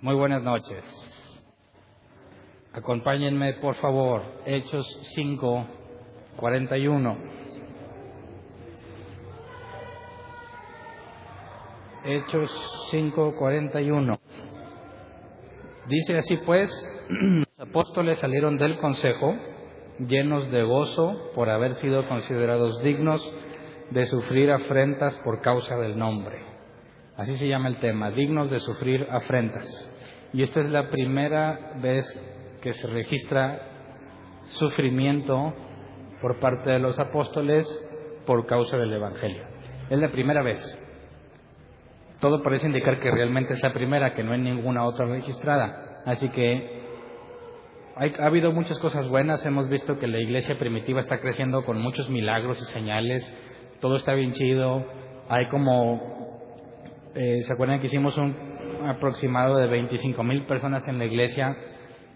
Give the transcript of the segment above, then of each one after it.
Muy buenas noches. Acompáñenme, por favor, Hechos 5, 41. Hechos 5, 41. Dice así pues, los apóstoles salieron del consejo llenos de gozo por haber sido considerados dignos de sufrir afrentas por causa del nombre. Así se llama el tema, dignos de sufrir afrentas. Y esta es la primera vez que se registra sufrimiento por parte de los apóstoles por causa del Evangelio. Es la primera vez. Todo parece indicar que realmente es la primera, que no hay ninguna otra registrada. Así que ha habido muchas cosas buenas. Hemos visto que la iglesia primitiva está creciendo con muchos milagros y señales. Todo está bien chido. Hay como eh, ¿se acuerdan que hicimos un aproximado de 25 mil personas en la iglesia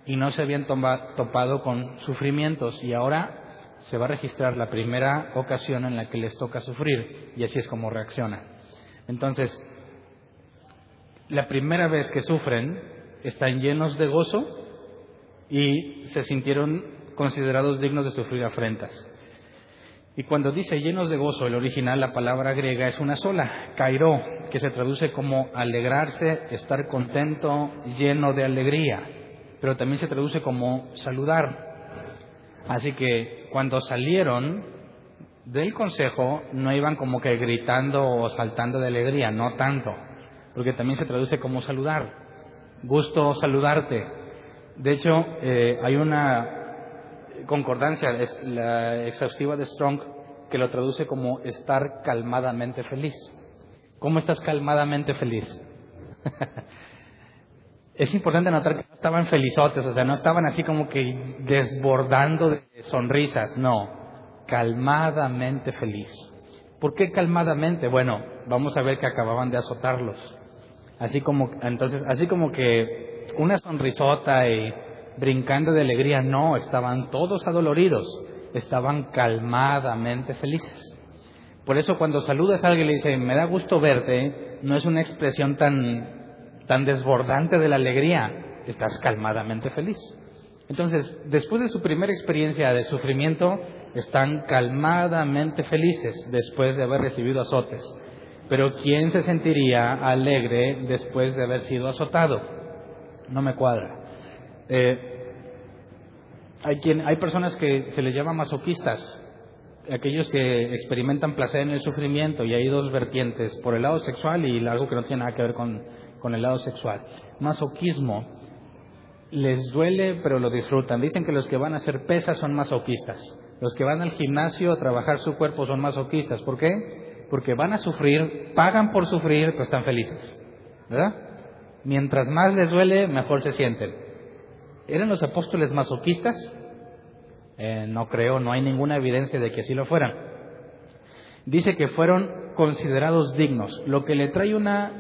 y no se habían topado con sufrimientos y ahora se va a registrar la primera ocasión en la que les toca sufrir y así es como reaccionan. Entonces, la primera vez que sufren están llenos de gozo y se sintieron considerados dignos de sufrir afrentas. Y cuando dice llenos de gozo, el original, la palabra griega es una sola, kairo, que se traduce como alegrarse, estar contento, lleno de alegría, pero también se traduce como saludar. Así que cuando salieron del consejo, no iban como que gritando o saltando de alegría, no tanto, porque también se traduce como saludar. Gusto saludarte. De hecho, eh, hay una concordancia, es la exhaustiva de Strong, que lo traduce como estar calmadamente feliz. ¿Cómo estás calmadamente feliz? es importante notar que no estaban felizotes, o sea, no estaban así como que desbordando de sonrisas, no, calmadamente feliz. ¿Por qué calmadamente? Bueno, vamos a ver que acababan de azotarlos. Así como, entonces, así como que una sonrisota y brincando de alegría, no, estaban todos adoloridos, estaban calmadamente felices. Por eso cuando saludas a alguien y le dice, me da gusto verte, no es una expresión tan, tan desbordante de la alegría, estás calmadamente feliz. Entonces, después de su primera experiencia de sufrimiento, están calmadamente felices después de haber recibido azotes. Pero ¿quién se sentiría alegre después de haber sido azotado? No me cuadra. Eh, hay, quien, hay personas que se les llama masoquistas, aquellos que experimentan placer en el sufrimiento, y hay dos vertientes, por el lado sexual y algo que no tiene nada que ver con, con el lado sexual. Masoquismo, les duele pero lo disfrutan. Dicen que los que van a hacer pesas son masoquistas. Los que van al gimnasio a trabajar su cuerpo son masoquistas. ¿Por qué? Porque van a sufrir, pagan por sufrir, pero están felices. ¿Verdad? Mientras más les duele, mejor se sienten. ¿Eran los apóstoles masoquistas? Eh, no creo, no hay ninguna evidencia de que así lo fueran. Dice que fueron considerados dignos, lo que le trae una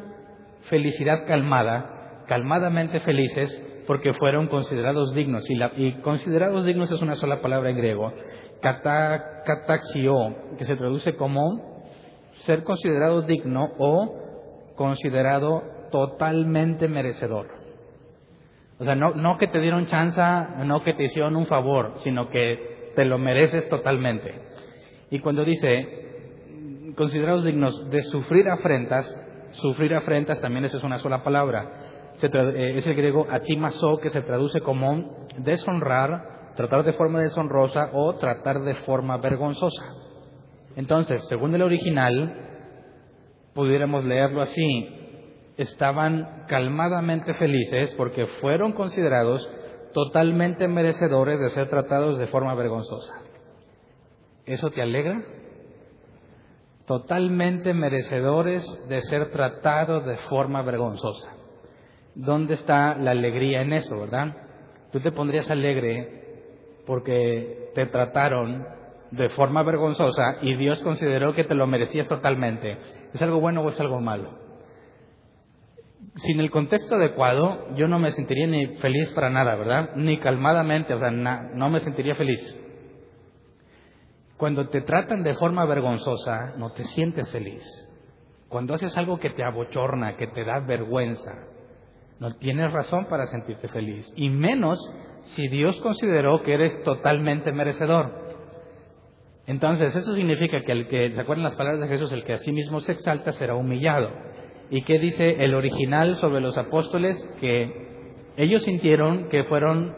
felicidad calmada, calmadamente felices, porque fueron considerados dignos. Y, y considerados dignos es una sola palabra en griego, kataxio, que se traduce como ser considerado digno o considerado totalmente merecedor. O sea, no, que te dieron chance, no que te hicieron un favor, sino que te lo mereces totalmente. Y cuando dice, considerados dignos de sufrir afrentas, sufrir afrentas también esa es una sola palabra. Eh, es el griego atimaso, que se traduce como deshonrar, tratar de forma deshonrosa o tratar de forma vergonzosa. Entonces, según el original, pudiéramos leerlo así, estaban calmadamente felices porque fueron considerados totalmente merecedores de ser tratados de forma vergonzosa. ¿Eso te alegra? Totalmente merecedores de ser tratados de forma vergonzosa. ¿Dónde está la alegría en eso, verdad? Tú te pondrías alegre porque te trataron de forma vergonzosa y Dios consideró que te lo merecías totalmente. ¿Es algo bueno o es algo malo? Sin el contexto adecuado, yo no me sentiría ni feliz para nada, ¿verdad? Ni calmadamente, o sea, no me sentiría feliz. Cuando te tratan de forma vergonzosa, no te sientes feliz. Cuando haces algo que te abochorna, que te da vergüenza, No tienes razón para sentirte feliz. Y menos si Dios consideró que eres totalmente merecedor. Entonces, eso significa que el que, ¿se acuerdan las palabras de Jesús? El que a sí mismo se exalta será humillado. ¿Y qué dice el original sobre los apóstoles? Que ellos sintieron que fueron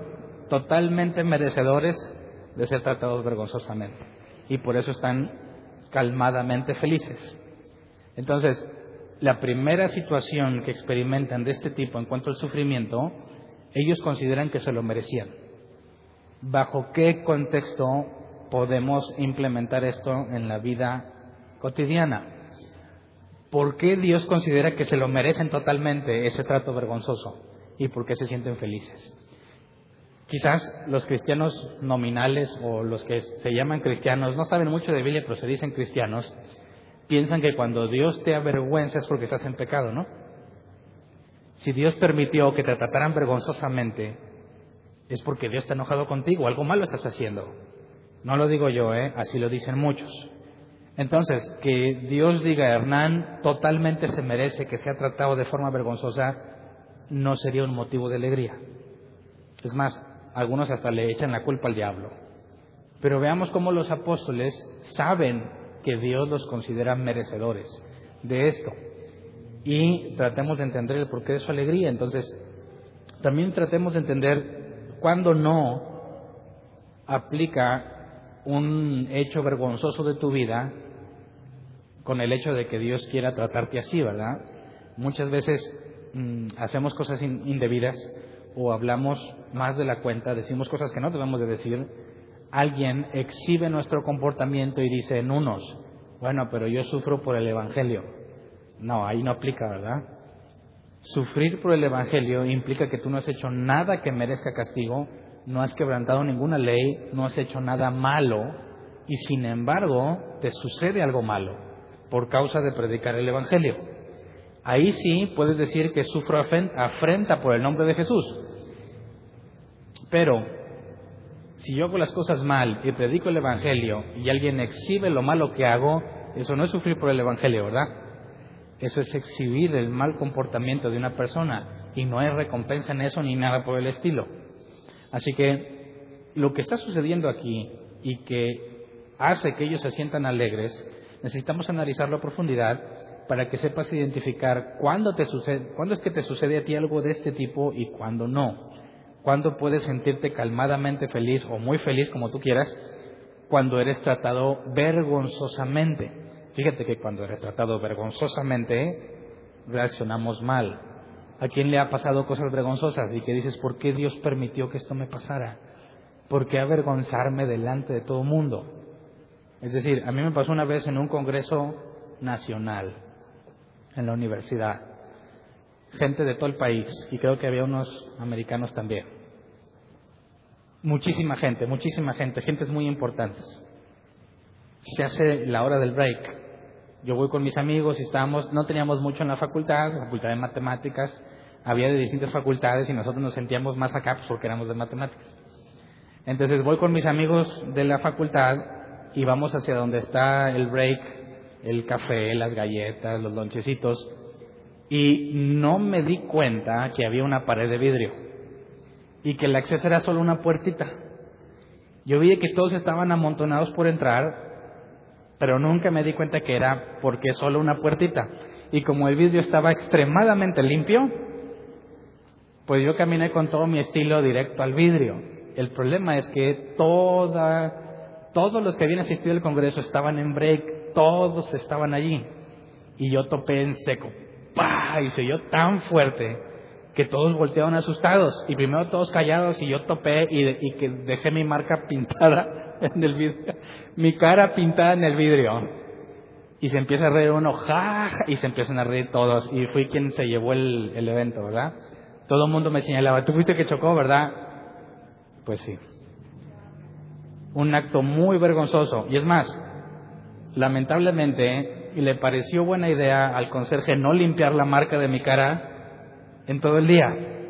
totalmente merecedores de ser tratados vergonzosamente. Y por eso están calmadamente felices. Entonces, la primera situación que experimentan de este tipo en cuanto al sufrimiento, ellos consideran que se lo merecían. ¿Bajo qué contexto podemos implementar esto en la vida cotidiana? ¿Por qué Dios considera que se lo merecen totalmente ese trato vergonzoso? ¿Y por qué se sienten felices? Quizás los cristianos nominales o los que se llaman cristianos no saben mucho de Biblia, pero se dicen cristianos, piensan que cuando Dios te avergüenza es porque estás en pecado, ¿no? Si Dios permitió que te trataran vergonzosamente, es porque Dios está enojado contigo, algo malo estás haciendo. No lo digo yo, ¿eh? así lo dicen muchos. Entonces, que Dios diga, Hernán totalmente se merece que sea tratado de forma vergonzosa, no sería un motivo de alegría. Es más, algunos hasta le echan la culpa al diablo. Pero veamos cómo los apóstoles saben que Dios los considera merecedores de esto. Y tratemos de entender el porqué de su alegría. Entonces, también tratemos de entender cuándo no aplica un hecho vergonzoso de tu vida con el hecho de que Dios quiera tratarte así, ¿verdad? Muchas veces mm, hacemos cosas indebidas o hablamos más de la cuenta, decimos cosas que no debemos de decir, alguien exhibe nuestro comportamiento y dice en unos, bueno, pero yo sufro por el Evangelio. No, ahí no aplica, ¿verdad? Sufrir por el Evangelio implica que tú no has hecho nada que merezca castigo, no has quebrantado ninguna ley, no has hecho nada malo y sin embargo te sucede algo malo por causa de predicar el Evangelio. Ahí sí puedes decir que sufro afrenta por el nombre de Jesús. Pero si yo hago las cosas mal y predico el Evangelio y alguien exhibe lo malo que hago, eso no es sufrir por el Evangelio, ¿verdad? Eso es exhibir el mal comportamiento de una persona y no hay recompensa en eso ni nada por el estilo. Así que lo que está sucediendo aquí y que hace que ellos se sientan alegres, necesitamos analizarlo a profundidad para que sepas identificar cuándo, te sucede, cuándo es que te sucede a ti algo de este tipo y cuándo no. Cuándo puedes sentirte calmadamente feliz o muy feliz, como tú quieras, cuando eres tratado vergonzosamente. Fíjate que cuando eres tratado vergonzosamente, reaccionamos mal. ¿A quién le ha pasado cosas vergonzosas y que dices, ¿por qué Dios permitió que esto me pasara? ¿Por qué avergonzarme delante de todo el mundo? Es decir, a mí me pasó una vez en un congreso nacional en la universidad. Gente de todo el país y creo que había unos americanos también. Muchísima gente, muchísima gente, gentes muy importantes. Se hace la hora del break. Yo voy con mis amigos y estábamos, no teníamos mucho en la facultad, la facultad de matemáticas, había de distintas facultades y nosotros nos sentíamos más acá pues, porque éramos de matemáticas. Entonces voy con mis amigos de la facultad y vamos hacia donde está el break el café, las galletas, los lonchecitos, y no me di cuenta que había una pared de vidrio y que el acceso era solo una puertita. Yo vi que todos estaban amontonados por entrar, pero nunca me di cuenta que era porque solo una puertita. Y como el vidrio estaba extremadamente limpio, pues yo caminé con todo mi estilo directo al vidrio. El problema es que toda, todos los que habían asistido al Congreso estaban en break todos estaban allí. Y yo topé en seco. ¡Pah! Y se oyó tan fuerte que todos voltearon asustados. Y primero todos callados y yo topé y, que dejé mi marca pintada en el vidrio. Mi cara pintada en el vidrio. Y se empieza a reír uno, ja, y se empiezan a reír todos. Y fui quien se llevó el, el evento, ¿verdad? Todo el mundo me señalaba, tú fuiste que chocó, ¿verdad? Pues sí. Un acto muy vergonzoso. Y es más, lamentablemente, y le pareció buena idea al conserje no limpiar la marca de mi cara en todo el día.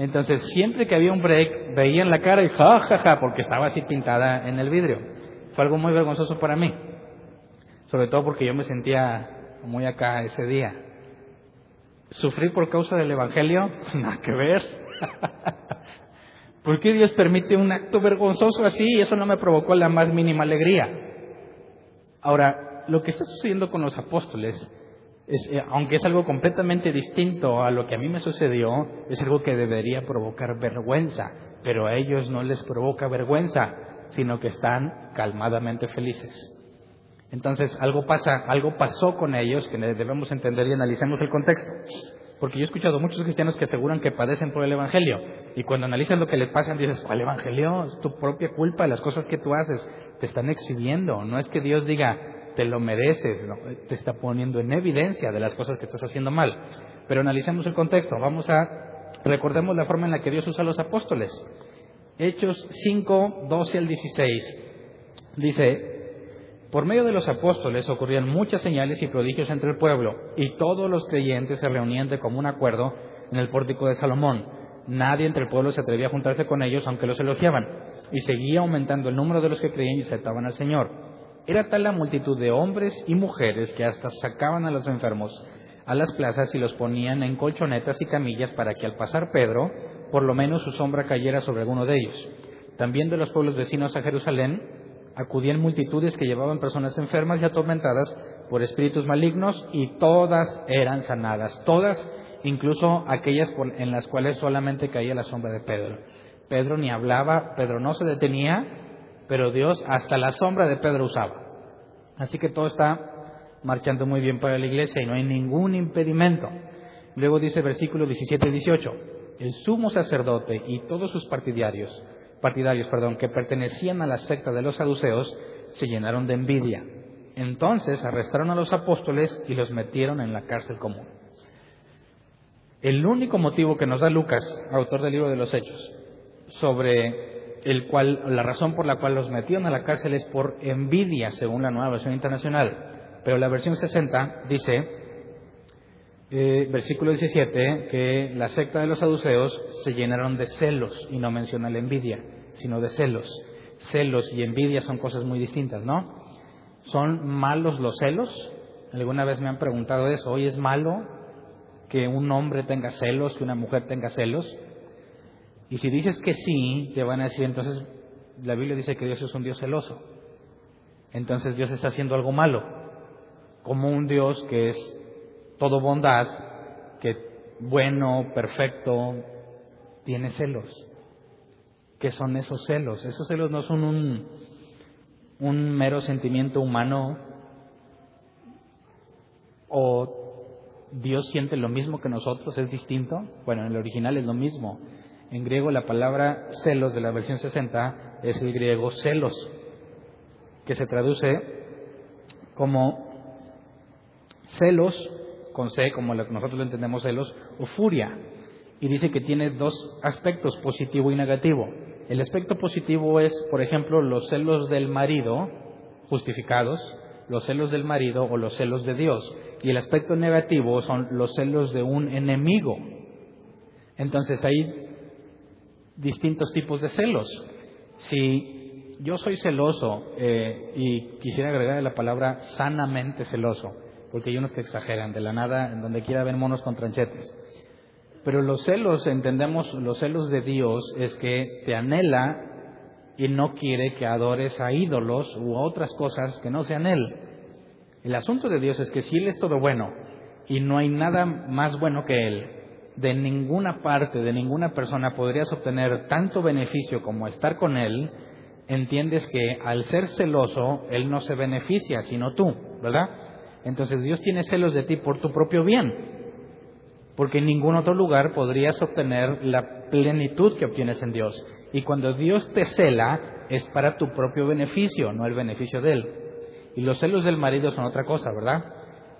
Entonces, siempre que había un break, veían la cara y ja, porque estaba así pintada en el vidrio. Fue algo muy vergonzoso para mí. Sobre todo porque yo me sentía muy acá ese día. ¿Sufrir por causa del Evangelio? Nada que ver. ¿Por qué Dios permite un acto vergonzoso así y eso no me provocó la más mínima alegría? Ahora, lo que está sucediendo con los apóstoles, eh, aunque es algo completamente distinto a lo que a mí me sucedió, es algo que debería provocar vergüenza, pero a ellos no les provoca vergüenza, sino que están calmadamente felices. Entonces, algo pasa, algo pasó con ellos que debemos entender y analizamos el contexto. Porque yo he escuchado muchos cristianos que aseguran que padecen por el Evangelio. Y cuando analizan lo que les pasa, dices, ¿cuál Evangelio? Es tu propia culpa, las cosas que tú haces te están exhibiendo. No es que Dios diga, te lo mereces, te está poniendo en evidencia de las cosas que estás haciendo mal. Pero analicemos el contexto. Vamos a, recordemos la forma en la que Dios usa a los apóstoles. Hechos 5, 12 al 16. Dice, por medio de los apóstoles ocurrían muchas señales y prodigios entre el pueblo, y todos los creyentes se reunían de común acuerdo en el pórtico de Salomón. Nadie entre el pueblo se atrevía a juntarse con ellos, aunque los elogiaban, y seguía aumentando el número de los que creían y aceptaban al Señor. Era tal la multitud de hombres y mujeres que hasta sacaban a los enfermos a las plazas y los ponían en colchonetas y camillas para que al pasar Pedro, por lo menos su sombra cayera sobre alguno de ellos. También de los pueblos vecinos a Jerusalén acudían multitudes que llevaban personas enfermas y atormentadas por espíritus malignos y todas eran sanadas, todas, incluso aquellas en las cuales solamente caía la sombra de Pedro. Pedro ni hablaba, Pedro no se detenía, pero Dios hasta la sombra de Pedro usaba. Así que todo está marchando muy bien para la iglesia y no hay ningún impedimento. Luego dice versículo 17 y 18, el sumo sacerdote y todos sus partidarios partidarios perdón, que pertenecían a la secta de los saduceos se llenaron de envidia. Entonces arrestaron a los apóstoles y los metieron en la cárcel común. El único motivo que nos da Lucas, autor del libro de los Hechos, sobre el cual, la razón por la cual los metieron a la cárcel es por envidia, según la nueva versión internacional. Pero la versión 60 dice, eh, versículo 17, que la secta de los saduceos se llenaron de celos, y no menciona la envidia, sino de celos. Celos y envidia son cosas muy distintas, ¿no? ¿Son malos los celos? Alguna vez me han preguntado eso, ¿hoy es malo que un hombre tenga celos, que una mujer tenga celos? Y si dices que sí, te van a decir, entonces la Biblia dice que Dios es un Dios celoso. Entonces Dios está haciendo algo malo, como un Dios que es todo bondad, que bueno, perfecto, tiene celos. ¿Qué son esos celos? Esos celos no son un, un mero sentimiento humano o Dios siente lo mismo que nosotros, es distinto. Bueno, en el original es lo mismo. En griego la palabra celos de la versión 60 es el griego celos, que se traduce como celos con C, como nosotros lo entendemos celos, o furia. Y dice que tiene dos aspectos, positivo y negativo. El aspecto positivo es, por ejemplo, los celos del marido, justificados, los celos del marido o los celos de Dios. Y el aspecto negativo son los celos de un enemigo. Entonces hay distintos tipos de celos. Si yo soy celoso eh, y quisiera agregar la palabra sanamente celoso, porque hay unos que exageran, de la nada, en donde quiera ven monos con tranchetes. Pero los celos, entendemos, los celos de Dios es que te anhela y no quiere que adores a ídolos u otras cosas que no sean Él. El asunto de Dios es que si Él es todo bueno y no hay nada más bueno que Él, de ninguna parte, de ninguna persona podrías obtener tanto beneficio como estar con Él, entiendes que al ser celoso, Él no se beneficia, sino tú, ¿verdad? Entonces Dios tiene celos de ti por tu propio bien, porque en ningún otro lugar podrías obtener la plenitud que obtienes en Dios. Y cuando Dios te cela, es para tu propio beneficio, no el beneficio de Él. Y los celos del marido son otra cosa, ¿verdad?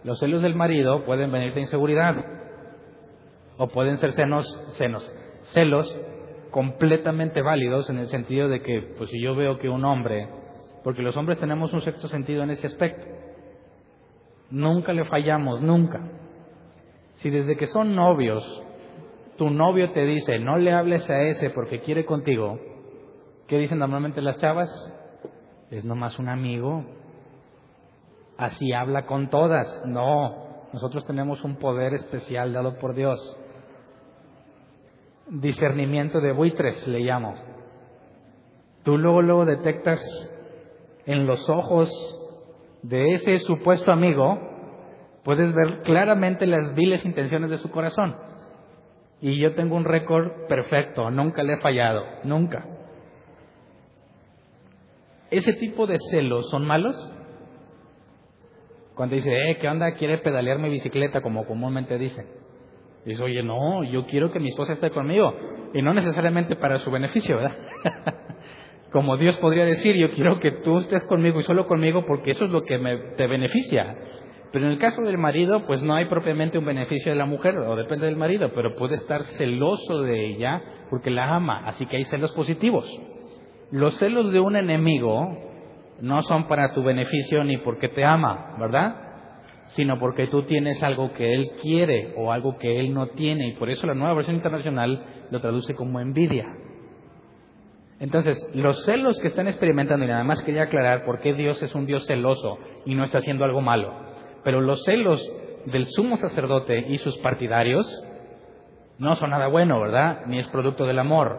Los celos del marido pueden venir de inseguridad, o pueden ser senos, senos, celos completamente válidos en el sentido de que, pues si yo veo que un hombre, porque los hombres tenemos un sexto sentido en ese aspecto, Nunca le fallamos, nunca. Si desde que son novios tu novio te dice, no le hables a ese porque quiere contigo, ¿qué dicen normalmente las chavas? Es nomás un amigo. Así habla con todas. No, Nosotros tenemos un poder especial dado por Dios. Discernimiento de buitres le llamo. Tú luego, luego detectas en los ojos de ese supuesto amigo, puedes ver claramente las viles intenciones de su corazón. Y yo tengo un récord perfecto, nunca le he fallado, nunca. ¿Ese tipo de celos son malos? Cuando dice, eh, ¿qué onda? ¿Quiere pedalear mi bicicleta? Como comúnmente dicen. Dice, oye, no, yo quiero que mi esposa esté conmigo. Y no necesariamente para su beneficio, ¿verdad? Como Dios podría decir, yo quiero que tú estés conmigo y solo conmigo porque eso es lo que me, te beneficia. Pero en el caso del marido, pues no hay propiamente un beneficio de la mujer, o depende del marido, pero puede estar celoso de ella porque la ama, así que hay celos positivos. Los celos de un enemigo no son para tu beneficio ni porque te ama, ¿verdad? Sino porque tú tienes algo que él quiere o algo que él no tiene, y por eso la nueva versión internacional lo traduce como envidia. Entonces, los celos que están experimentando, y nada más quería aclarar por qué Dios es un Dios celoso y no está haciendo algo malo, pero los celos del sumo sacerdote y sus partidarios no son nada bueno, ¿verdad? Ni es producto del amor.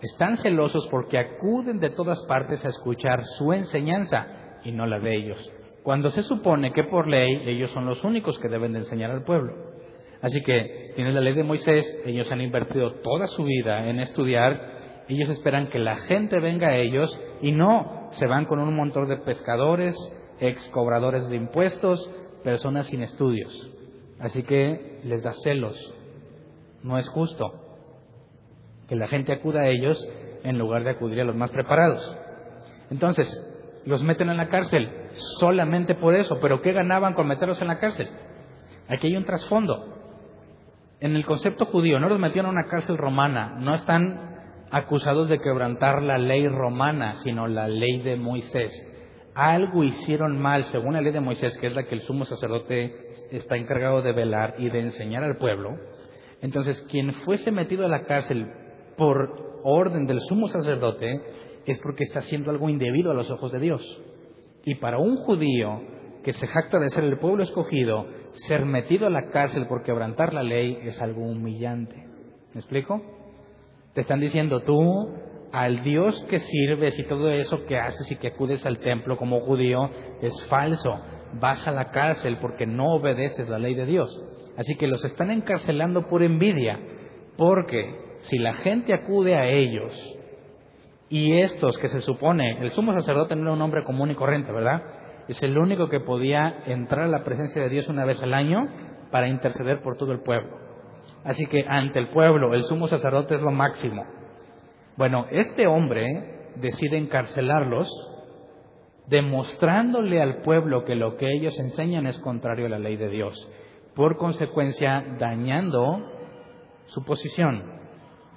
Están celosos porque acuden de todas partes a escuchar su enseñanza y no la de ellos. Cuando se supone que por ley ellos son los únicos que deben de enseñar al pueblo. Así que tienen la ley de Moisés, ellos han invertido toda su vida en estudiar ellos esperan que la gente venga a ellos y no se van con un montón de pescadores, ex cobradores de impuestos, personas sin estudios. Así que les da celos. No es justo que la gente acuda a ellos en lugar de acudir a los más preparados. Entonces, los meten en la cárcel solamente por eso, pero ¿qué ganaban con meterlos en la cárcel? Aquí hay un trasfondo. En el concepto judío, no los metieron en una cárcel romana, no están acusados de quebrantar la ley romana, sino la ley de Moisés. Algo hicieron mal, según la ley de Moisés, que es la que el sumo sacerdote está encargado de velar y de enseñar al pueblo. Entonces, quien fuese metido a la cárcel por orden del sumo sacerdote es porque está haciendo algo indebido a los ojos de Dios. Y para un judío que se jacta de ser el pueblo escogido, ser metido a la cárcel por quebrantar la ley es algo humillante. ¿Me explico? Te están diciendo tú, al Dios que sirves y todo eso que haces y que acudes al templo como judío es falso. Vas a la cárcel porque no obedeces la ley de Dios. Así que los están encarcelando por envidia, porque si la gente acude a ellos y estos que se supone, el sumo sacerdote no era un hombre común y corriente, ¿verdad? Es el único que podía entrar a la presencia de Dios una vez al año para interceder por todo el pueblo. Así que ante el pueblo el sumo sacerdote es lo máximo. Bueno, este hombre decide encarcelarlos, demostrándole al pueblo que lo que ellos enseñan es contrario a la ley de Dios. Por consecuencia, dañando su posición,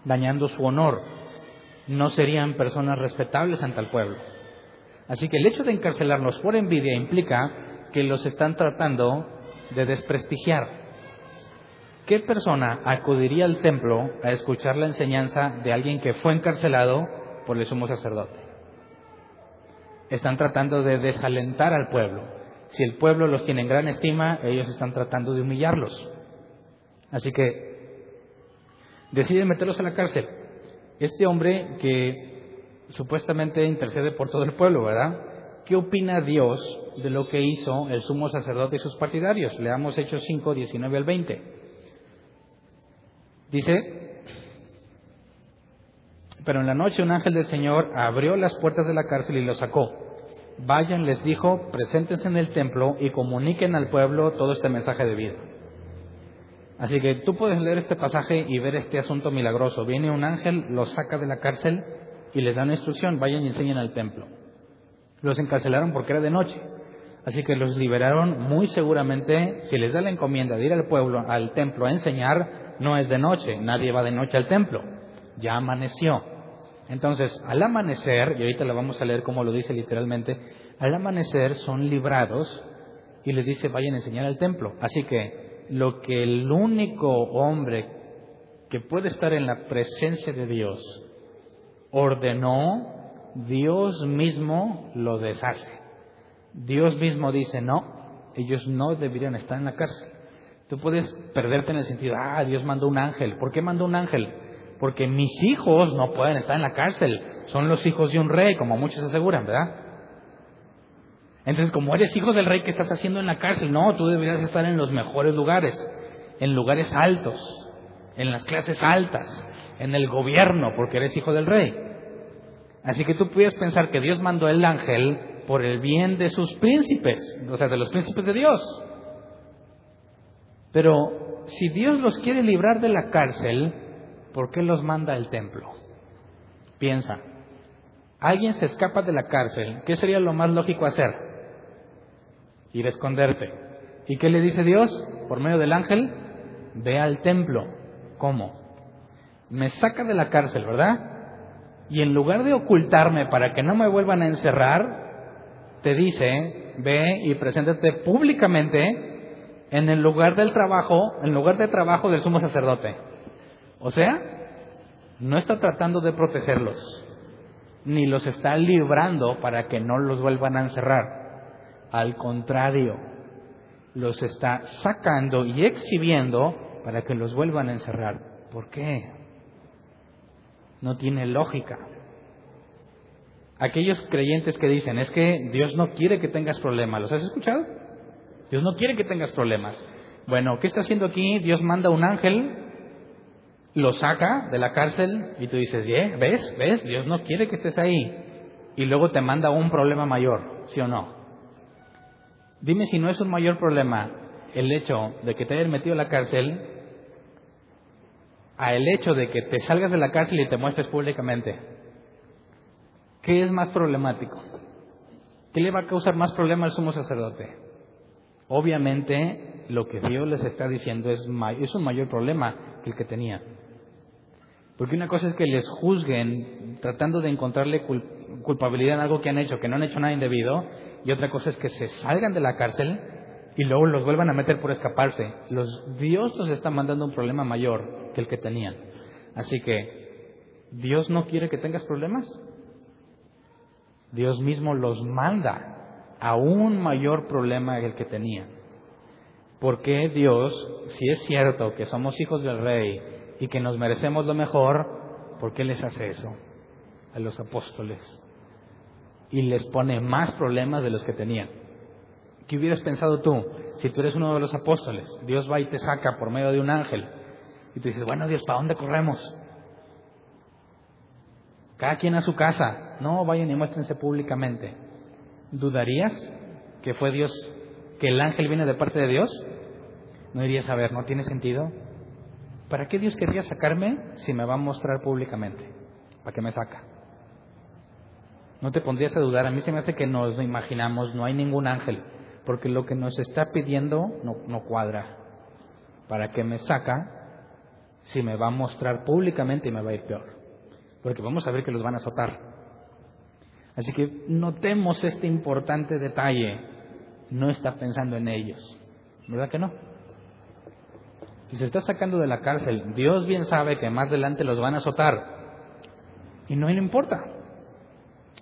dañando su honor. No serían personas respetables ante el pueblo. Así que el hecho de encarcelarlos por envidia implica que los están tratando de desprestigiar. ¿Qué persona acudiría al templo a escuchar la enseñanza de alguien que fue encarcelado por el sumo sacerdote? Están tratando de desalentar al pueblo. Si el pueblo los tiene en gran estima, ellos están tratando de humillarlos. Así que deciden meterlos a la cárcel. Este hombre que supuestamente intercede por todo el pueblo, ¿verdad? ¿Qué opina Dios de lo que hizo el sumo sacerdote y sus partidarios? Leamos Hechos 5, 19 al 20. Dice, pero en la noche un ángel del Señor abrió las puertas de la cárcel y lo sacó. Vayan, les dijo, preséntense en el templo y comuniquen al pueblo todo este mensaje de vida. Así que tú puedes leer este pasaje y ver este asunto milagroso. Viene un ángel, los saca de la cárcel y les da una instrucción, vayan y enseñen al templo. Los encarcelaron porque era de noche. Así que los liberaron muy seguramente, si les da la encomienda de ir al pueblo, al templo a enseñar, no es de noche, nadie va de noche al templo, ya amaneció. Entonces, al amanecer, y ahorita lo vamos a leer como lo dice literalmente, al amanecer son librados y les dice vayan a enseñar al templo. Así que lo que el único hombre que puede estar en la presencia de Dios ordenó, Dios mismo lo deshace. Dios mismo dice, no, ellos no deberían estar en la cárcel. Tú puedes perderte en el sentido, ah, Dios mandó un ángel. ¿Por qué mandó un ángel? Porque mis hijos no pueden estar en la cárcel. Son los hijos de un rey, como muchos aseguran, ¿verdad? Entonces, como eres hijo del rey, ¿qué estás haciendo en la cárcel? No, tú deberías estar en los mejores lugares, en lugares altos, en las clases altas, en el gobierno, porque eres hijo del rey. Así que tú puedes pensar que Dios mandó el ángel por el bien de sus príncipes, o sea, de los príncipes de Dios. Pero si Dios los quiere librar de la cárcel, ¿por qué los manda al templo? Piensa, alguien se escapa de la cárcel, ¿qué sería lo más lógico hacer? Ir a esconderte. ¿Y qué le dice Dios? Por medio del ángel, ve al templo. ¿Cómo? Me saca de la cárcel, ¿verdad? Y en lugar de ocultarme para que no me vuelvan a encerrar, te dice, ve y preséntate públicamente en el lugar del trabajo, en lugar de trabajo del sumo sacerdote. O sea, no está tratando de protegerlos, ni los está librando para que no los vuelvan a encerrar. Al contrario, los está sacando y exhibiendo para que los vuelvan a encerrar. ¿Por qué? No tiene lógica. Aquellos creyentes que dicen, es que Dios no quiere que tengas problemas, ¿los has escuchado? Dios no quiere que tengas problemas. Bueno, ¿qué está haciendo aquí? Dios manda un ángel, lo saca de la cárcel y tú dices, ¿ves? ¿Ves? Dios no quiere que estés ahí. Y luego te manda un problema mayor, ¿sí o no? Dime si no es un mayor problema el hecho de que te hayas metido en la cárcel a el hecho de que te salgas de la cárcel y te muestres públicamente. ¿Qué es más problemático? ¿Qué le va a causar más problema al sumo sacerdote? Obviamente, lo que Dios les está diciendo es, es un mayor problema que el que tenían. Porque una cosa es que les juzguen tratando de encontrarle culpabilidad en algo que han hecho, que no han hecho nada indebido, y otra cosa es que se salgan de la cárcel y luego los vuelvan a meter por escaparse. Los, Dios los está mandando un problema mayor que el que tenían. Así que, ¿Dios no quiere que tengas problemas? Dios mismo los manda aún mayor problema que el que tenía. ¿Por qué Dios, si es cierto que somos hijos del rey y que nos merecemos lo mejor, ¿por qué les hace eso a los apóstoles? Y les pone más problemas de los que tenían. ¿Qué hubieras pensado tú si tú eres uno de los apóstoles? Dios va y te saca por medio de un ángel. Y tú dices, bueno Dios, ¿para dónde corremos? Cada quien a su casa. No, vayan y muéstrense públicamente. ¿dudarías que fue Dios, que el ángel viene de parte de Dios? No irías a ver, ¿no tiene sentido? ¿Para qué Dios querría sacarme si me va a mostrar públicamente? ¿Para qué me saca? No te pondrías a dudar. A mí se me hace que nos imaginamos, no hay ningún ángel, porque lo que nos está pidiendo no, no cuadra. ¿Para qué me saca si me va a mostrar públicamente y me va a ir peor? Porque vamos a ver que los van a azotar. Así que notemos este importante detalle. No está pensando en ellos. ¿Verdad que no? Si se está sacando de la cárcel, Dios bien sabe que más adelante los van a azotar. Y no le importa.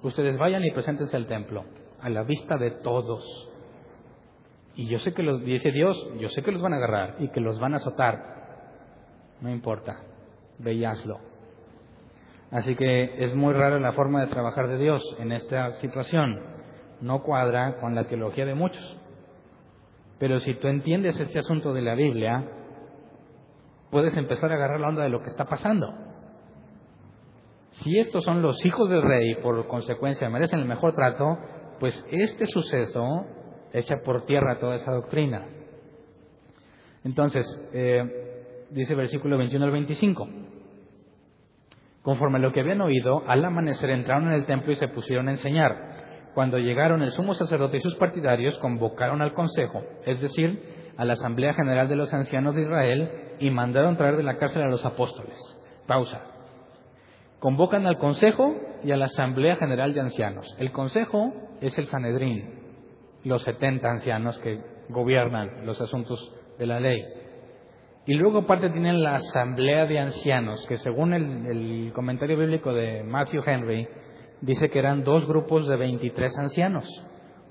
Ustedes vayan y preséntense al templo, a la vista de todos. Y yo sé que los, dice Dios, yo sé que los van a agarrar y que los van a azotar. No importa, veíaslo. Así que es muy rara la forma de trabajar de Dios en esta situación. No cuadra con la teología de muchos. Pero si tú entiendes este asunto de la Biblia, puedes empezar a agarrar la onda de lo que está pasando. Si estos son los hijos del rey por consecuencia merecen el mejor trato, pues este suceso echa por tierra toda esa doctrina. Entonces, eh, dice versículo 21 al 25. Conforme a lo que habían oído, al amanecer entraron en el templo y se pusieron a enseñar. Cuando llegaron el sumo sacerdote y sus partidarios, convocaron al consejo, es decir, a la Asamblea General de los Ancianos de Israel, y mandaron traer de la cárcel a los apóstoles. Pausa. Convocan al consejo y a la Asamblea General de Ancianos. El consejo es el Sanedrín, los 70 ancianos que gobiernan los asuntos de la ley. Y luego aparte tienen la asamblea de ancianos, que según el, comentario bíblico de Matthew Henry, dice que eran dos grupos de 23 ancianos.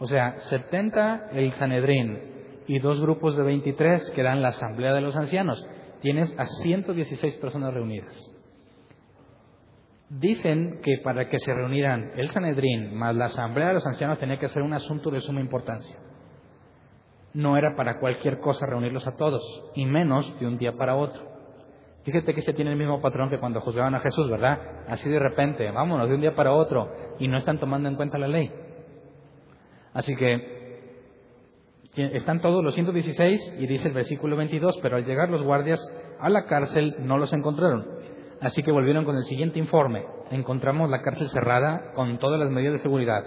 O sea, 70 el Sanedrín, y dos grupos de 23 que eran la asamblea de los ancianos. Tienes a 116 personas reunidas. Dicen que para que se reunieran el Sanedrín más la asamblea de los ancianos tenía que ser un asunto de suma importancia. No era para cualquier cosa reunirlos a todos, y menos de un día para otro. Fíjate que se tiene el mismo patrón que cuando juzgaban a Jesús, ¿verdad? Así de repente, vámonos de un día para otro, y no están tomando en cuenta la ley. Así que están todos los 116 y dice el versículo 22, pero al llegar los guardias a la cárcel no los encontraron. Así que volvieron con el siguiente informe. Encontramos la cárcel cerrada con todas las medidas de seguridad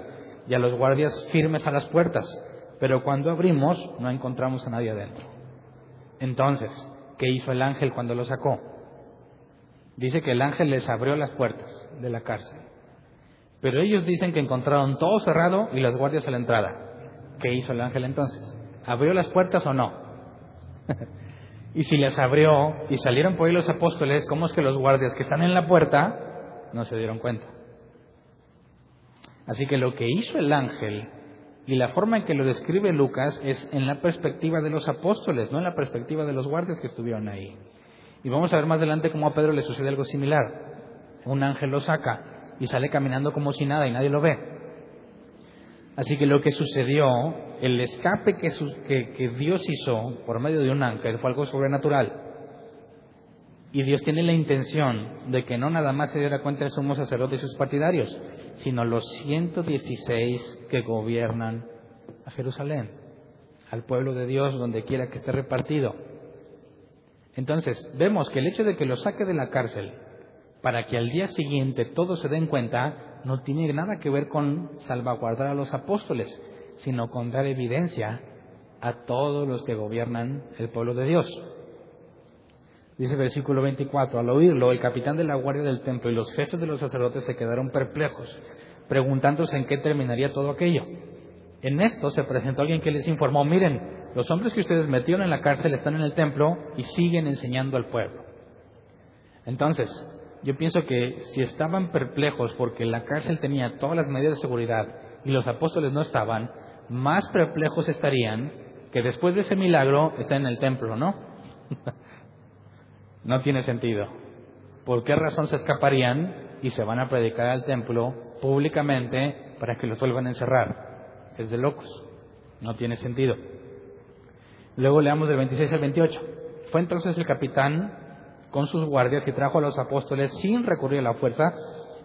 y a los guardias firmes a las puertas, pero cuando abrimos no encontramos a nadie adentro. Entonces, ¿qué hizo el ángel cuando lo sacó? Dice que el ángel les abrió las puertas de la cárcel. Pero ellos dicen que encontraron todo cerrado y las guardias a la entrada. ¿Qué hizo el ángel entonces? ¿Abrió las puertas o no? y si les abrió y salieron por ahí los apóstoles, ¿cómo es que los guardias que están en la puerta no se dieron cuenta? Así que lo que hizo el ángel y la forma en que lo describe Lucas es en la perspectiva de los apóstoles, no en la perspectiva de los guardias que estuvieron ahí. Y vamos a ver más adelante cómo a Pedro le sucede algo similar. Un ángel lo saca y sale caminando como si nada y nadie lo ve. Así que lo que sucedió, el escape que, Dios hizo por medio de un ángel fue algo sobrenatural. Y Dios tiene la intención de que no nada más se diera cuenta el sumo sacerdote y sus partidarios, sino los 116 que gobiernan a Jerusalén, al pueblo de Dios donde quiera que esté repartido. Entonces, vemos que el hecho de que lo saque de la cárcel para que al día siguiente todos se den cuenta no tiene nada que ver con salvaguardar a los apóstoles, sino con dar evidencia a todos los que gobiernan el pueblo de Dios. Dice versículo 24, al oírlo, el capitán de la guardia del templo y los jefes de los sacerdotes se quedaron perplejos, preguntándose en qué terminaría todo aquello. En esto se presentó alguien que les informó, miren, los hombres que ustedes metieron en la cárcel están en el templo y siguen enseñando al pueblo. Entonces, yo pienso que si estaban perplejos porque la cárcel tenía todas las medidas de seguridad y los apóstoles no estaban, más perplejos estarían que después de ese milagro están en el templo, ¿no? No tiene sentido. ¿Por qué razón se escaparían y se van a predicar al templo públicamente para que los vuelvan a encerrar? Es de locos. No tiene sentido. Luego leamos del 26 al 28. Fue entonces el capitán con sus guardias y trajo a los apóstoles sin recurrir a la fuerza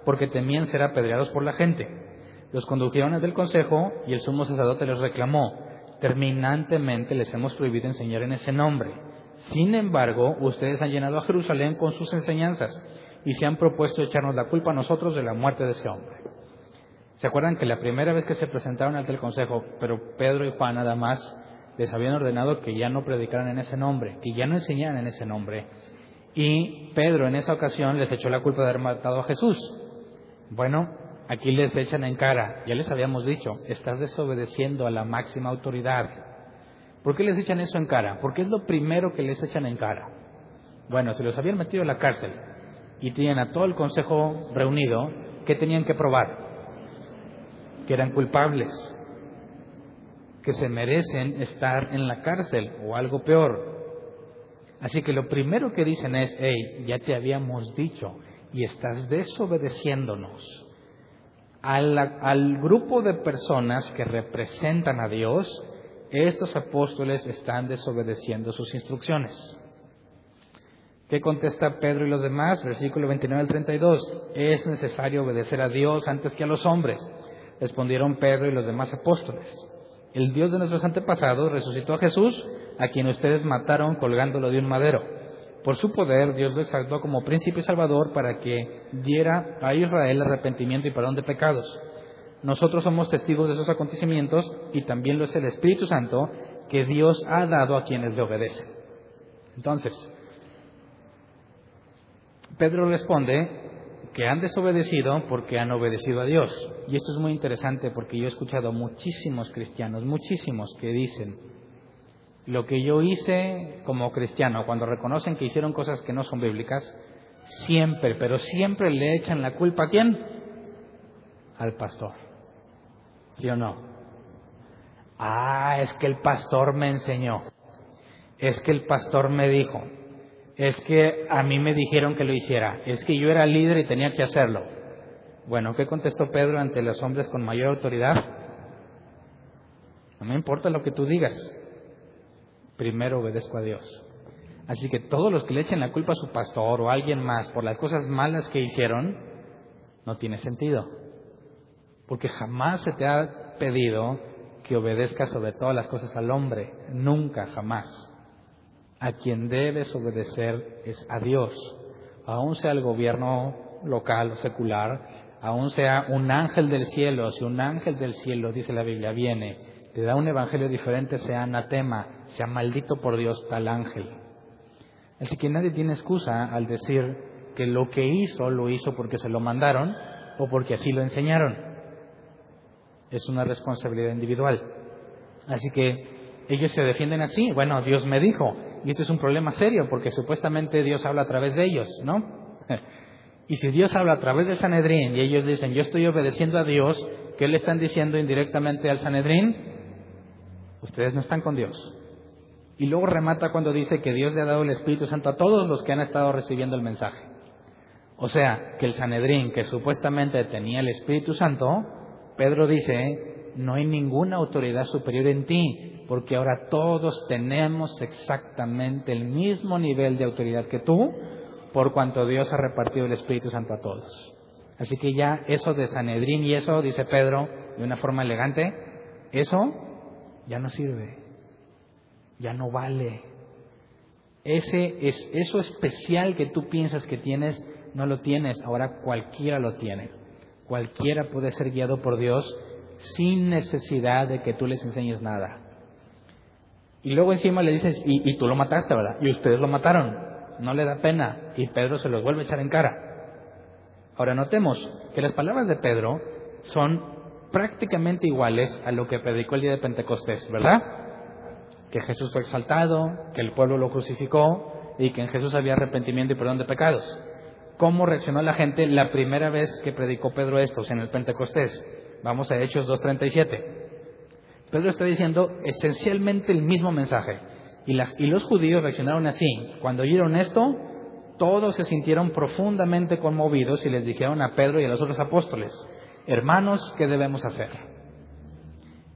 porque temían ser apedreados por la gente. Los condujeron del consejo y el sumo sacerdote les reclamó, terminantemente les hemos prohibido enseñar en ese nombre. Sin embargo, ustedes han llenado a Jerusalén con sus enseñanzas y se han propuesto echarnos la culpa a nosotros de la muerte de ese hombre. ¿Se acuerdan que la primera vez que se presentaron ante el Consejo, pero Pedro y Juan nada más les habían ordenado que ya no predicaran en ese nombre, que ya no enseñaran en ese nombre? Y Pedro en esa ocasión les echó la culpa de haber matado a Jesús. Bueno, aquí les echan en cara, ya les habíamos dicho, estás desobedeciendo a la máxima autoridad ¿Por qué les echan eso en cara? Porque es lo primero que les echan en cara. Bueno, si los habían metido en la cárcel y tienen a todo el consejo reunido, ¿qué tenían que probar? Que eran culpables, que se merecen estar en la cárcel o algo peor. Así que lo primero que dicen es, hey, ya te habíamos dicho y estás desobedeciéndonos. Al, grupo de personas que representan a Dios, estos apóstoles están desobedeciendo sus instrucciones. ¿Qué contesta Pedro y los demás? Versículo 29 al 32. Es necesario obedecer a Dios antes que a los hombres. Respondieron Pedro y los demás apóstoles. El Dios de nuestros antepasados resucitó a Jesús, a quien ustedes mataron colgándolo de un madero. Por su poder, Dios lo exaltó como príncipe salvador para que diera a Israel arrepentimiento y perdón de pecados nosotros somos testigos de esos acontecimientos y también lo es el Espíritu Santo que Dios ha dado a quienes le obedecen. Entonces, Pedro responde que han desobedecido porque han obedecido a Dios. Y esto es muy interesante porque yo he escuchado muchísimos cristianos, muchísimos que dicen, lo que yo hice como cristiano, cuando reconocen que hicieron cosas que no son bíblicas, siempre, pero siempre le echan la culpa a quién? Al pastor. ¿Sí o no? Ah, es que el pastor me enseñó. Es que el pastor me dijo. Es que a mí me dijeron que lo hiciera. Es que yo era líder y tenía que hacerlo. Bueno, ¿qué contestó Pedro ante los hombres con mayor autoridad? No me importa lo que tú digas. Primero obedezco a Dios. Así que todos los que le echen la culpa a su pastor o a alguien más por las cosas malas que hicieron, no tiene sentido. Porque jamás se te ha pedido que obedezcas sobre todas las cosas al hombre. Nunca, jamás. A quien debes obedecer es a Dios. Aún sea el gobierno local o secular, aún sea un ángel del cielo, si un ángel del cielo, dice la Biblia, viene, te da un evangelio diferente, sea anatema, sea maldito por Dios tal ángel. Así que nadie tiene excusa al decir que lo que hizo lo hizo porque se lo mandaron o porque así lo enseñaron. Es una responsabilidad individual. Así que ellos se defienden así. Bueno, Dios me dijo. Y esto es un problema serio porque supuestamente Dios habla a través de ellos, ¿no? Y si Dios habla a través del Sanedrín y ellos dicen, yo estoy obedeciendo a Dios, ¿qué le están diciendo indirectamente al Sanedrín? Ustedes no están con Dios. Y luego remata cuando dice que Dios le ha dado el Espíritu Santo a todos los que han estado recibiendo el mensaje. O sea, que el Sanedrín, que supuestamente tenía el Espíritu Santo, Pedro dice, no hay ninguna autoridad superior en ti, porque ahora todos tenemos exactamente el mismo nivel de autoridad que tú, por cuanto Dios ha repartido el Espíritu Santo a todos. Así que ya eso de Sanedrín y eso, dice Pedro, de una forma elegante, eso ya no sirve, ya no vale. Ese es eso especial que tú piensas que tienes, no lo tienes, ahora cualquiera lo tiene. Cualquiera puede ser guiado por Dios sin necesidad de que tú les enseñes nada. Y luego encima le dices, y, tú lo mataste, ¿verdad? Y ustedes lo mataron. No le da pena. Y Pedro se los vuelve a echar en cara. Ahora notemos que las palabras de Pedro son prácticamente iguales a lo que predicó el día de Pentecostés, ¿verdad? Que Jesús fue exaltado, que el pueblo lo crucificó y que en Jesús había arrepentimiento y perdón de pecados. ¿Cómo reaccionó la gente la primera vez que predicó Pedro estos en el Pentecostés? Vamos a Hechos 2.37. Pedro está diciendo esencialmente el mismo mensaje. Y, y los judíos reaccionaron así. Cuando oyeron esto, todos se sintieron profundamente conmovidos y les dijeron a Pedro y a los otros apóstoles, hermanos, ¿qué debemos hacer?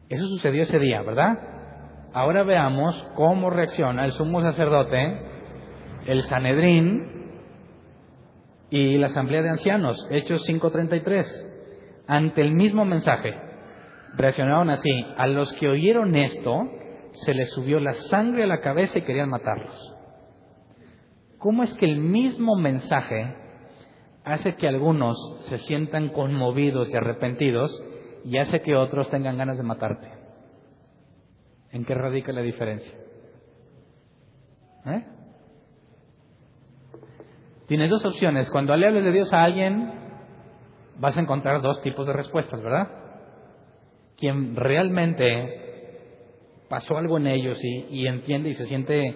Eso sucedió ese día, ¿verdad? Ahora veamos cómo reacciona el sumo sacerdote, el Sanedrín y la asamblea de ancianos, Hechos 5:33, ante el mismo mensaje. Reaccionaron así, a los que oyeron esto, se les subió la sangre a la cabeza y querían matarlos. ¿Cómo es que el mismo mensaje hace que algunos se sientan conmovidos y arrepentidos y hace que otros tengan ganas de matarte? ¿En qué radica la diferencia? ¿Eh? Tienes dos opciones. Cuando le hables de Dios a alguien, vas a encontrar dos tipos de respuestas, ¿verdad? Quien realmente pasó algo en ellos y, entiende y se siente,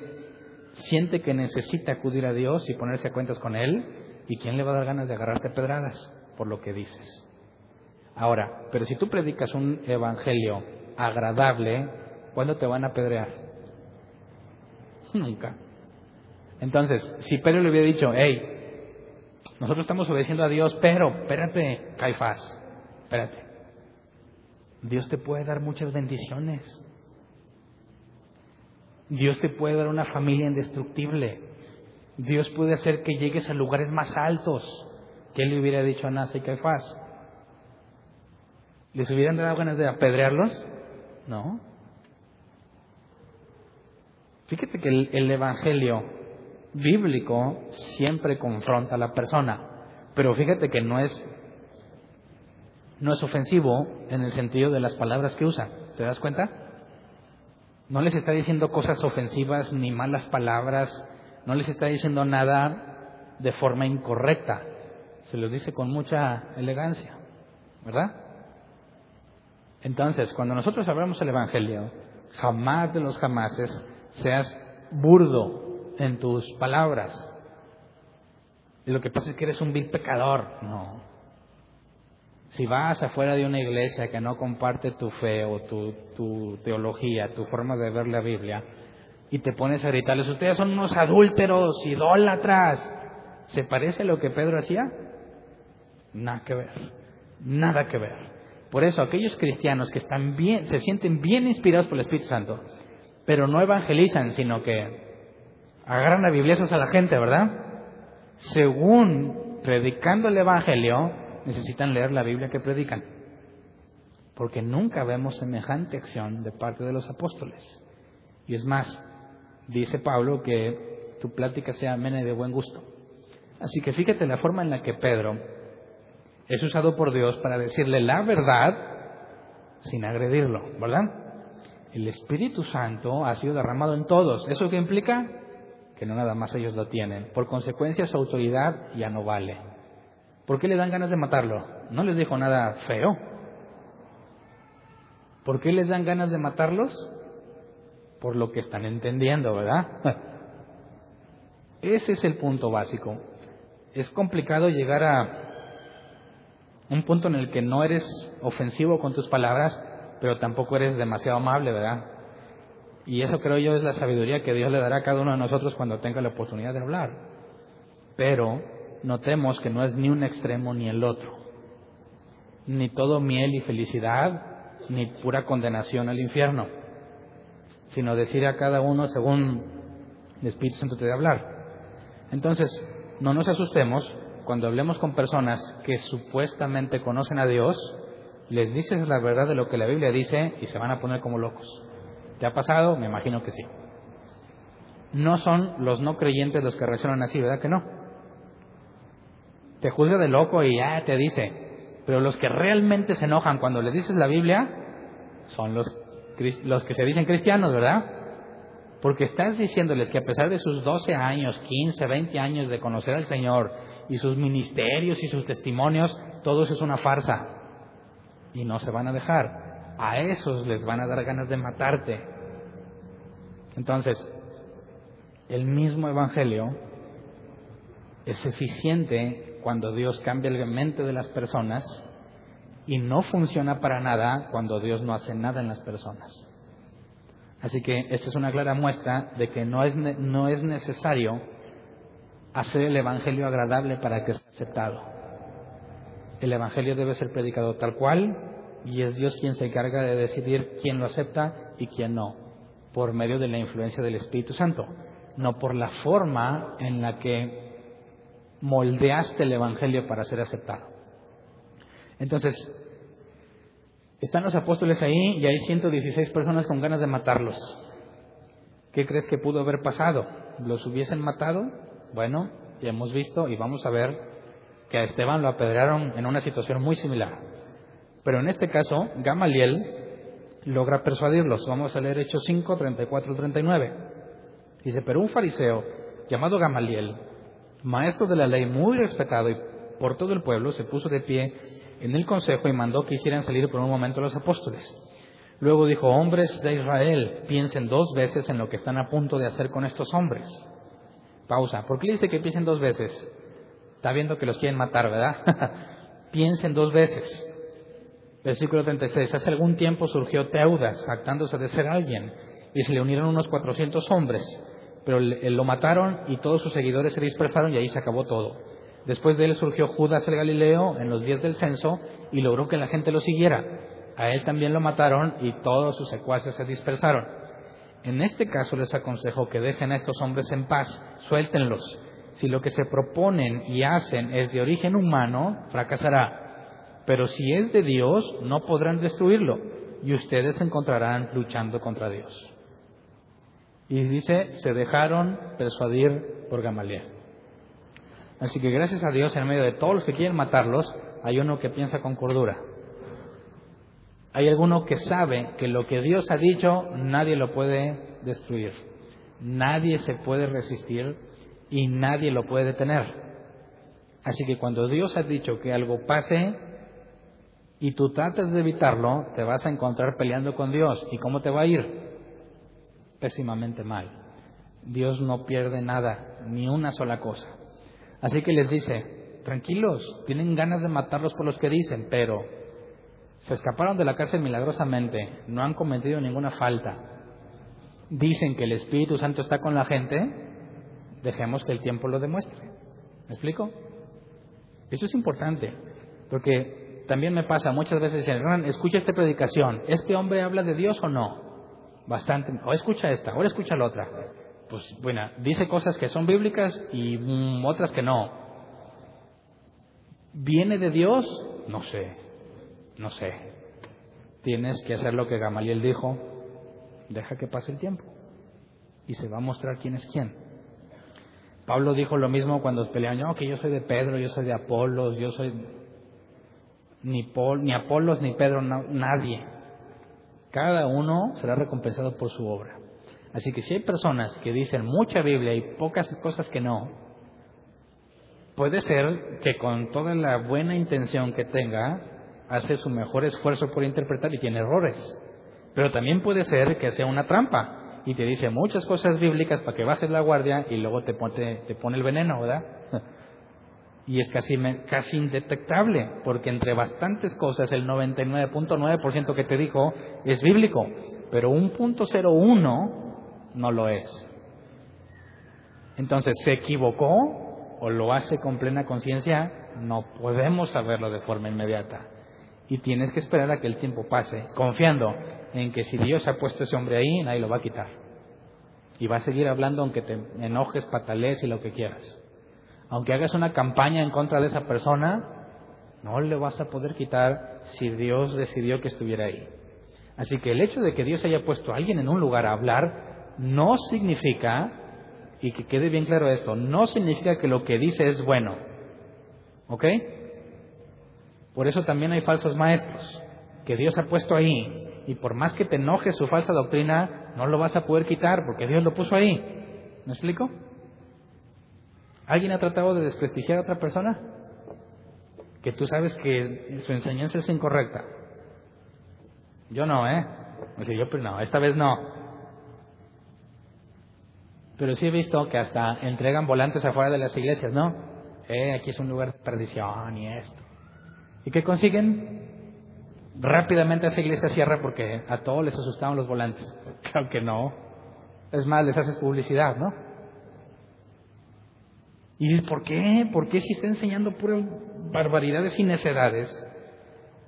siente que necesita acudir a Dios y ponerse a cuentas con Él, ¿y quién le va a dar ganas de agarrarte pedradas por lo que dices? Ahora, pero si tú predicas un evangelio agradable, ¿cuándo te van a pedrear? Nunca. Entonces, si Pedro le hubiera dicho, hey, nosotros estamos obedeciendo a Dios, pero, espérate, Caifás, espérate. Dios te puede dar muchas bendiciones. Dios te puede dar una familia indestructible. Dios puede hacer que llegues a lugares más altos. ¿Qué le hubiera dicho a Nasa y Caifás? ¿Les hubieran dado ganas de apedrearlos? No. Fíjate que el, el Evangelio bíblico siempre confronta a la persona, pero fíjate que no es no es ofensivo en el sentido de las palabras que usa. ¿Te das cuenta? No les está diciendo cosas ofensivas ni malas palabras, no les está diciendo nada de forma incorrecta. Se los dice con mucha elegancia, ¿verdad? Entonces, cuando nosotros hablamos el Evangelio, jamás de los jamases seas burdo en tus palabras. Y lo que pasa es que eres un vil pecador. No. Si vas afuera de una iglesia que no comparte tu fe o tu, tu teología, tu forma de ver la Biblia, y te pones a gritarles, ustedes son unos adúlteros, idólatras, ¿se parece a lo que Pedro hacía? Nada que ver, nada que ver. Por eso aquellos cristianos que están bien, se sienten bien inspirados por el Espíritu Santo, pero no evangelizan, sino que agarran a bibliazos a la gente, ¿verdad? Según predicando el Evangelio, necesitan leer la Biblia que predican. Porque nunca vemos semejante acción de parte de los apóstoles. Y es más, dice Pablo que tu plática sea amena y de buen gusto. Así que fíjate la forma en la que Pedro es usado por Dios para decirle la verdad sin agredirlo, ¿verdad? El Espíritu Santo ha sido derramado en todos. ¿Eso qué implica? Que no nada más ellos lo tienen. Por consecuencia, su autoridad ya no vale. ¿Por qué le dan ganas de matarlo? No les dijo nada feo. ¿Por qué les dan ganas de matarlos? Por lo que están entendiendo, ¿verdad? Ese es el punto básico. Es complicado llegar a un punto en el que no eres ofensivo con tus palabras, pero tampoco eres demasiado amable, ¿verdad? Y eso creo yo es la sabiduría que Dios le dará a cada uno de nosotros cuando tenga la oportunidad de hablar. Pero notemos que no es ni un extremo ni el otro. Ni todo miel y felicidad, ni pura condenación al infierno, sino decir a cada uno según el Espíritu Santo te debe hablar. Entonces, no nos asustemos cuando hablemos con personas que supuestamente conocen a Dios, les dices la verdad de lo que la Biblia dice y se van a poner como locos. ¿Te ha pasado? Me imagino que sí. No son los no creyentes los que reaccionan así, ¿verdad que no? te juzga de loco y ya te dice. Pero los que realmente se enojan cuando les dices la Biblia son los, los que se dicen cristianos, ¿verdad? Porque estás diciéndoles que a pesar de sus 12 años, 15, 20 años de conocer al Señor y sus ministerios y sus testimonios, todo eso es una farsa. Y no se van a dejar. A esos les van a dar ganas de matarte. Entonces, el mismo Evangelio es eficiente cuando Dios cambia la mente de las personas y no funciona para nada cuando Dios no hace nada en las personas. Así que esta es una clara muestra de que no es, no es necesario hacer el Evangelio agradable para que sea aceptado. El Evangelio debe ser predicado tal cual y es Dios quien se encarga de decidir quién lo acepta y quién no, por medio de la influencia del Espíritu Santo, no por la forma en la que moldeaste el Evangelio para ser aceptado. Entonces, están los apóstoles ahí y hay 116 personas con ganas de matarlos. ¿Qué crees que pudo haber pasado? ¿Los hubiesen matado? Bueno, ya hemos visto y vamos a ver que a Esteban lo apedrearon en una situación muy similar. Pero en este caso, Gamaliel logra persuadirlos. Vamos a leer Hechos 5, 34 39. Dice, pero un fariseo llamado Gamaliel, maestro de la ley muy respetado y por todo el pueblo, se puso de pie en el consejo y mandó que hicieran salir por un momento los apóstoles. Luego dijo, hombres de Israel, piensen dos veces en lo que están a punto de hacer con estos hombres. Pausa. ¿Por qué dice que piensen dos veces? Está viendo que los quieren matar, ¿verdad? piensen dos veces. Versículo 36. Hace algún tiempo surgió Teudas, jactándose de ser alguien, y se le unieron unos cuatrocientos hombres pero lo mataron y todos sus seguidores se dispersaron y ahí se acabó todo. Después de él surgió Judas el Galileo en los días del censo y logró que la gente lo siguiera. A él también lo mataron y todos sus secuaces se dispersaron. En este caso les aconsejo que dejen a estos hombres en paz, suéltenlos. Si lo que se proponen y hacen es de origen humano, fracasará. Pero si es de Dios, no podrán destruirlo y ustedes se encontrarán luchando contra Dios. Y dice, se dejaron persuadir por Gamaliel. Así que gracias a Dios, en medio de todos los que quieren matarlos, hay uno que piensa con cordura. Hay alguno que sabe que lo que Dios ha dicho nadie lo puede destruir. Nadie se puede resistir y nadie lo puede detener. Así que cuando Dios ha dicho que algo pase y tú tratas de evitarlo, te vas a encontrar peleando con Dios. ¿Y cómo te va a ir? pésimamente mal. Dios no pierde nada, ni una sola cosa. Así que les dice, tranquilos, tienen ganas de matarlos por los que dicen, pero se escaparon de la cárcel milagrosamente, no han cometido ninguna falta. Dicen que el Espíritu Santo está con la gente, dejemos que el tiempo lo demuestre. ¿Me explico? Eso es importante, porque también me pasa muchas veces, dicen, escucha esta predicación, ¿este hombre habla de Dios o no? Bastante, o escucha esta, ahora escucha la otra. Pues bueno, dice cosas que son bíblicas y mm, otras que no. ¿Viene de Dios? No sé, no sé. Tienes que hacer lo que Gamaliel dijo, deja que pase el tiempo y se va a mostrar quién es quién. Pablo dijo lo mismo cuando peleaban, no, que yo soy de Pedro, yo soy de Apolos, yo soy ni, Paul, ni Apolos ni Pedro, nadie. Cada uno será recompensado por su obra. Así que si hay personas que dicen mucha Biblia y pocas cosas que no, puede ser que con toda la buena intención que tenga, hace su mejor esfuerzo por interpretar y tiene errores. Pero también puede ser que sea una trampa y te dice muchas cosas bíblicas para que bajes la guardia y luego te pone, te pone el veneno, ¿verdad? Y es casi, casi indetectable, porque entre bastantes cosas el 99.9% que te dijo es bíblico, pero un punto no lo es. Entonces, ¿se equivocó o lo hace con plena conciencia? No podemos saberlo de forma inmediata. Y tienes que esperar a que el tiempo pase, confiando en que si Dios ha puesto ese hombre ahí, nadie lo va a quitar. Y va a seguir hablando aunque te enojes, patalees y lo que quieras. Aunque hagas una campaña en contra de esa persona, no le vas a poder quitar si Dios decidió que estuviera ahí. Así que el hecho de que Dios haya puesto a alguien en un lugar a hablar no significa, y que quede bien claro esto, no significa que lo que dice es bueno. ¿Ok? Por eso también hay falsos maestros que Dios ha puesto ahí. Y por más que te enojes su falsa doctrina, no lo vas a poder quitar porque Dios lo puso ahí. ¿Me explico? ¿Alguien ha tratado de desprestigiar a otra persona? Que tú sabes que su enseñanza es incorrecta. Yo no, ¿eh? yo, pero no, esta vez no. Pero sí he visto que hasta entregan volantes afuera de las iglesias, ¿no? Eh, aquí es un lugar de perdición y esto. ¿Y qué consiguen? Rápidamente esa iglesia cierra porque a todos les asustaban los volantes. Claro que no. Es más, les haces publicidad, ¿no? Y dices, ¿por qué? ¿Por qué si está enseñando puras barbaridades y necedades?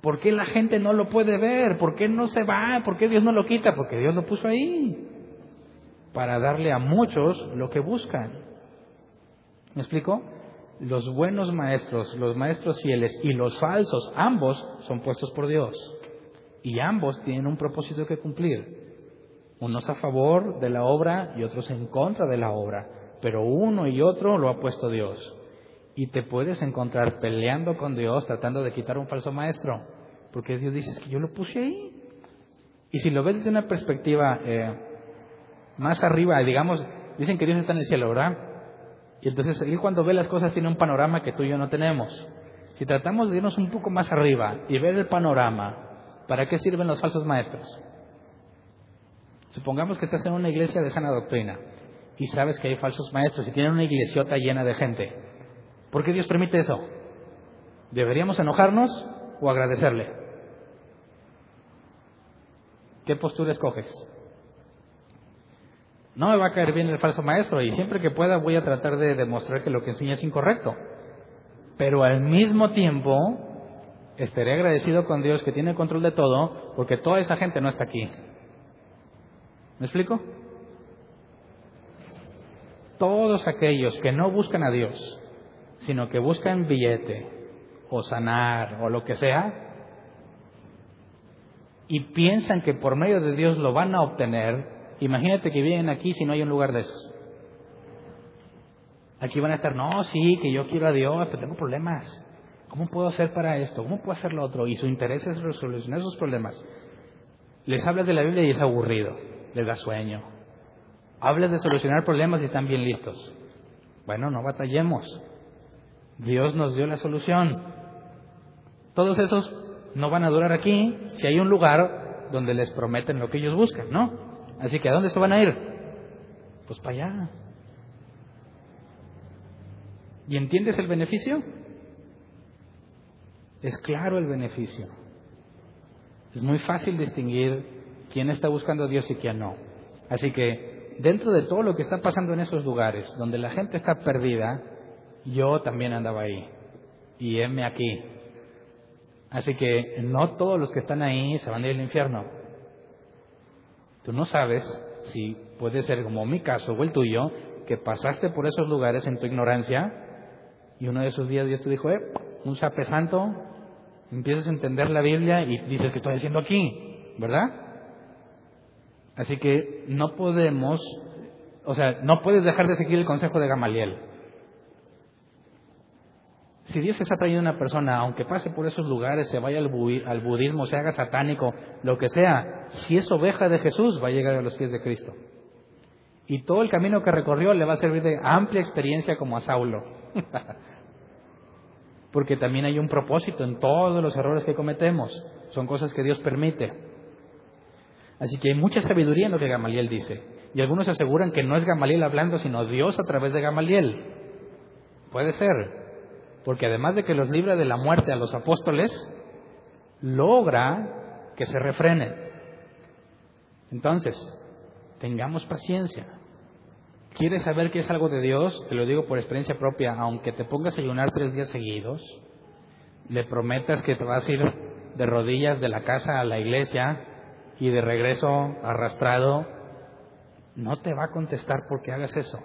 ¿Por qué la gente no lo puede ver? ¿Por qué no se va? ¿Por qué Dios no lo quita? Porque Dios lo puso ahí. Para darle a muchos lo que buscan. ¿Me explico? Los buenos maestros, los maestros fieles y los falsos, ambos son puestos por Dios. Y ambos tienen un propósito que cumplir. Unos a favor de la obra y otros en contra de la obra pero uno y otro lo ha puesto Dios. Y te puedes encontrar peleando con Dios tratando de quitar un falso maestro, porque Dios dice, es que yo lo puse ahí. Y si lo ves desde una perspectiva eh, más arriba, digamos, dicen que Dios está en el cielo, ¿verdad? Y entonces Él cuando ve las cosas tiene un panorama que tú y yo no tenemos. Si tratamos de irnos un poco más arriba y ver el panorama, ¿para qué sirven los falsos maestros? Supongamos que estás en una iglesia de sana doctrina y sabes que hay falsos maestros y tienen una iglesiota llena de gente. ¿Por qué Dios permite eso? ¿Deberíamos enojarnos o agradecerle? ¿Qué postura escoges? No me va a caer bien el falso maestro y siempre que pueda voy a tratar de demostrar que lo que enseña es incorrecto. Pero al mismo tiempo estaré agradecido con Dios que tiene control de todo porque toda esa gente no está aquí. ¿Me explico? todos aquellos que no buscan a Dios, sino que buscan billete o sanar o lo que sea, y piensan que por medio de Dios lo van a obtener, imagínate que vienen aquí si no hay un lugar de esos. Aquí van a estar, no, sí, que yo quiero a Dios, pero tengo problemas. ¿Cómo puedo hacer para esto? ¿Cómo puedo hacer lo otro? Y su interés es resolucionar esos problemas. Les hablas de la Biblia y es aburrido, les da sueño, Hablas de solucionar problemas y están bien listos. Bueno, no batallemos. Dios nos dio la solución. Todos esos no van a durar aquí si hay un lugar donde les prometen lo que ellos buscan, ¿no? Así que ¿a dónde se van a ir? Pues para allá. ¿Y entiendes el beneficio? Es claro el beneficio. Es muy fácil distinguir quién está buscando a Dios y quién no. Así que dentro de todo lo que está pasando en esos lugares, donde la gente está perdida, yo también andaba ahí. Y heme aquí. Así que no todos los que están ahí se van a ir al infierno. Tú no sabes si puede ser como mi caso o el tuyo, que pasaste por esos lugares en tu ignorancia y uno de esos días Dios te dijo, eh, un sape santo, empiezas a entender la Biblia y dices que estoy haciendo aquí, ¿verdad? Así que no podemos, o sea, no puedes dejar de seguir el consejo de Gamaliel. Si Dios está trayendo a una persona, aunque pase por esos lugares, se vaya al, budismo, se haga satánico, lo que sea, si es oveja de Jesús, va a llegar a los pies de Cristo. Y todo el camino que recorrió le va a servir de amplia experiencia como a Saulo. Porque también hay un propósito en todos los errores que cometemos. Son cosas que Dios permite. Así que hay mucha sabiduría en lo que Gamaliel dice. Y algunos aseguran que no es Gamaliel hablando, sino Dios a través de Gamaliel. Puede ser, porque además de que los libra de la muerte a los apóstoles, logra que se refrenen. Entonces, tengamos paciencia. ¿Quieres saber que es algo de Dios? Te lo digo por experiencia propia, aunque te pongas a ayunar tres días seguidos, le prometas que te vas a ir de rodillas de la casa a la iglesia y de regreso arrastrado, no te va a contestar porque hagas eso.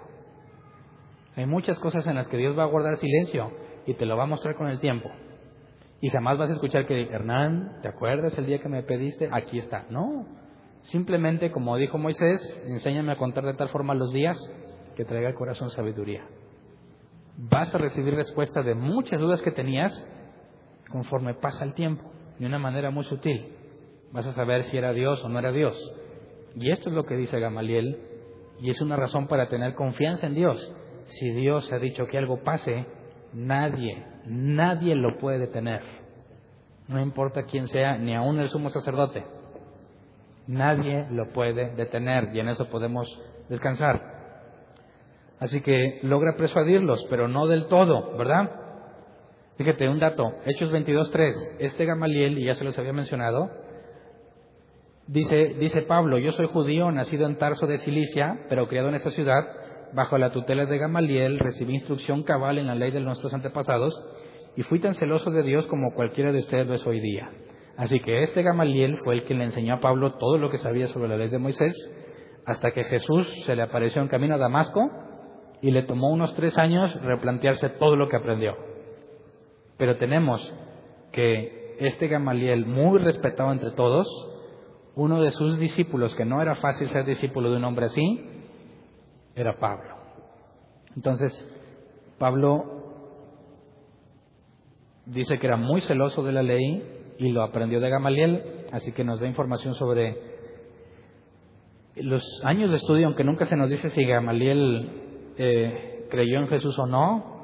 Hay muchas cosas en las que Dios va a guardar silencio y te lo va a mostrar con el tiempo. Y jamás vas a escuchar que, Hernán, ¿te acuerdas el día que me pediste? Aquí está. No. Simplemente, como dijo Moisés, enséñame a contar de tal forma los días que traiga al corazón sabiduría. Vas a recibir respuesta de muchas dudas que tenías conforme pasa el tiempo, de una manera muy sutil. Vas a saber si era Dios o no era Dios. Y esto es lo que dice Gamaliel, y es una razón para tener confianza en Dios. Si Dios ha dicho que algo pase, Nadie, nadie lo puede detener. No importa quién sea, ni aún el sumo sacerdote. Nadie lo puede detener y en eso podemos descansar. Así que logra persuadirlos, pero no del todo, ¿verdad? Fíjate, un dato, Hechos 22.3, este Gamaliel, y ya se los había mencionado, dice, dice Pablo, yo soy judío, nacido en Tarso de Cilicia, pero criado en esta ciudad, bajo la tutela de Gamaliel, recibí instrucción cabal en la ley de nuestros antepasados y fui tan celoso de Dios como cualquiera de ustedes lo es hoy día. Así que este Gamaliel fue el que le enseñó a Pablo todo lo que sabía sobre la ley de Moisés, hasta que Jesús se le apareció en camino a Damasco y le tomó unos tres años replantearse todo lo que aprendió. Pero tenemos que este Gamaliel, muy respetado entre todos, uno de sus discípulos, que no era fácil ser discípulo de un hombre así, era Pablo. Entonces, Pablo dice que era muy celoso de la ley y lo aprendió de Gamaliel, así que nos da información sobre los años de estudio, aunque nunca se nos dice si Gamaliel eh, creyó en Jesús o no,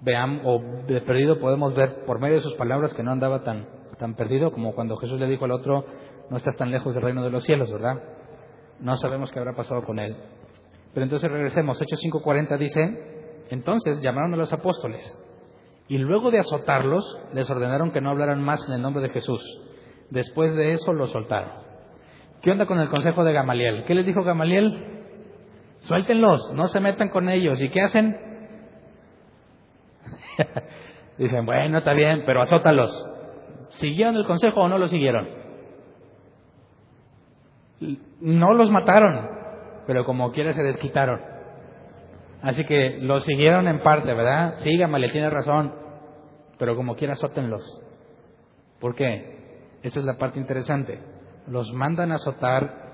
veamos, o de perdido podemos ver por medio de sus palabras que no andaba tan, tan perdido como cuando Jesús le dijo al otro, no estás tan lejos del reino de los cielos, ¿verdad? No sabemos qué habrá pasado con él. Pero entonces regresemos. Hechos 5:40 dice, entonces llamaron a los apóstoles y luego de azotarlos les ordenaron que no hablaran más en el nombre de Jesús. Después de eso los soltaron. ¿Qué onda con el consejo de Gamaliel? ¿Qué les dijo Gamaliel? Suéltenlos, no se metan con ellos. ¿Y qué hacen? Dicen, bueno, está bien, pero azótalos. ¿Siguieron el consejo o no lo siguieron? No los mataron, pero como quiera se desquitaron. Así que lo siguieron en parte, ¿verdad? Sí, le tiene razón, pero como quiera azótenlos. ¿Por qué? Esta es la parte interesante. Los mandan a azotar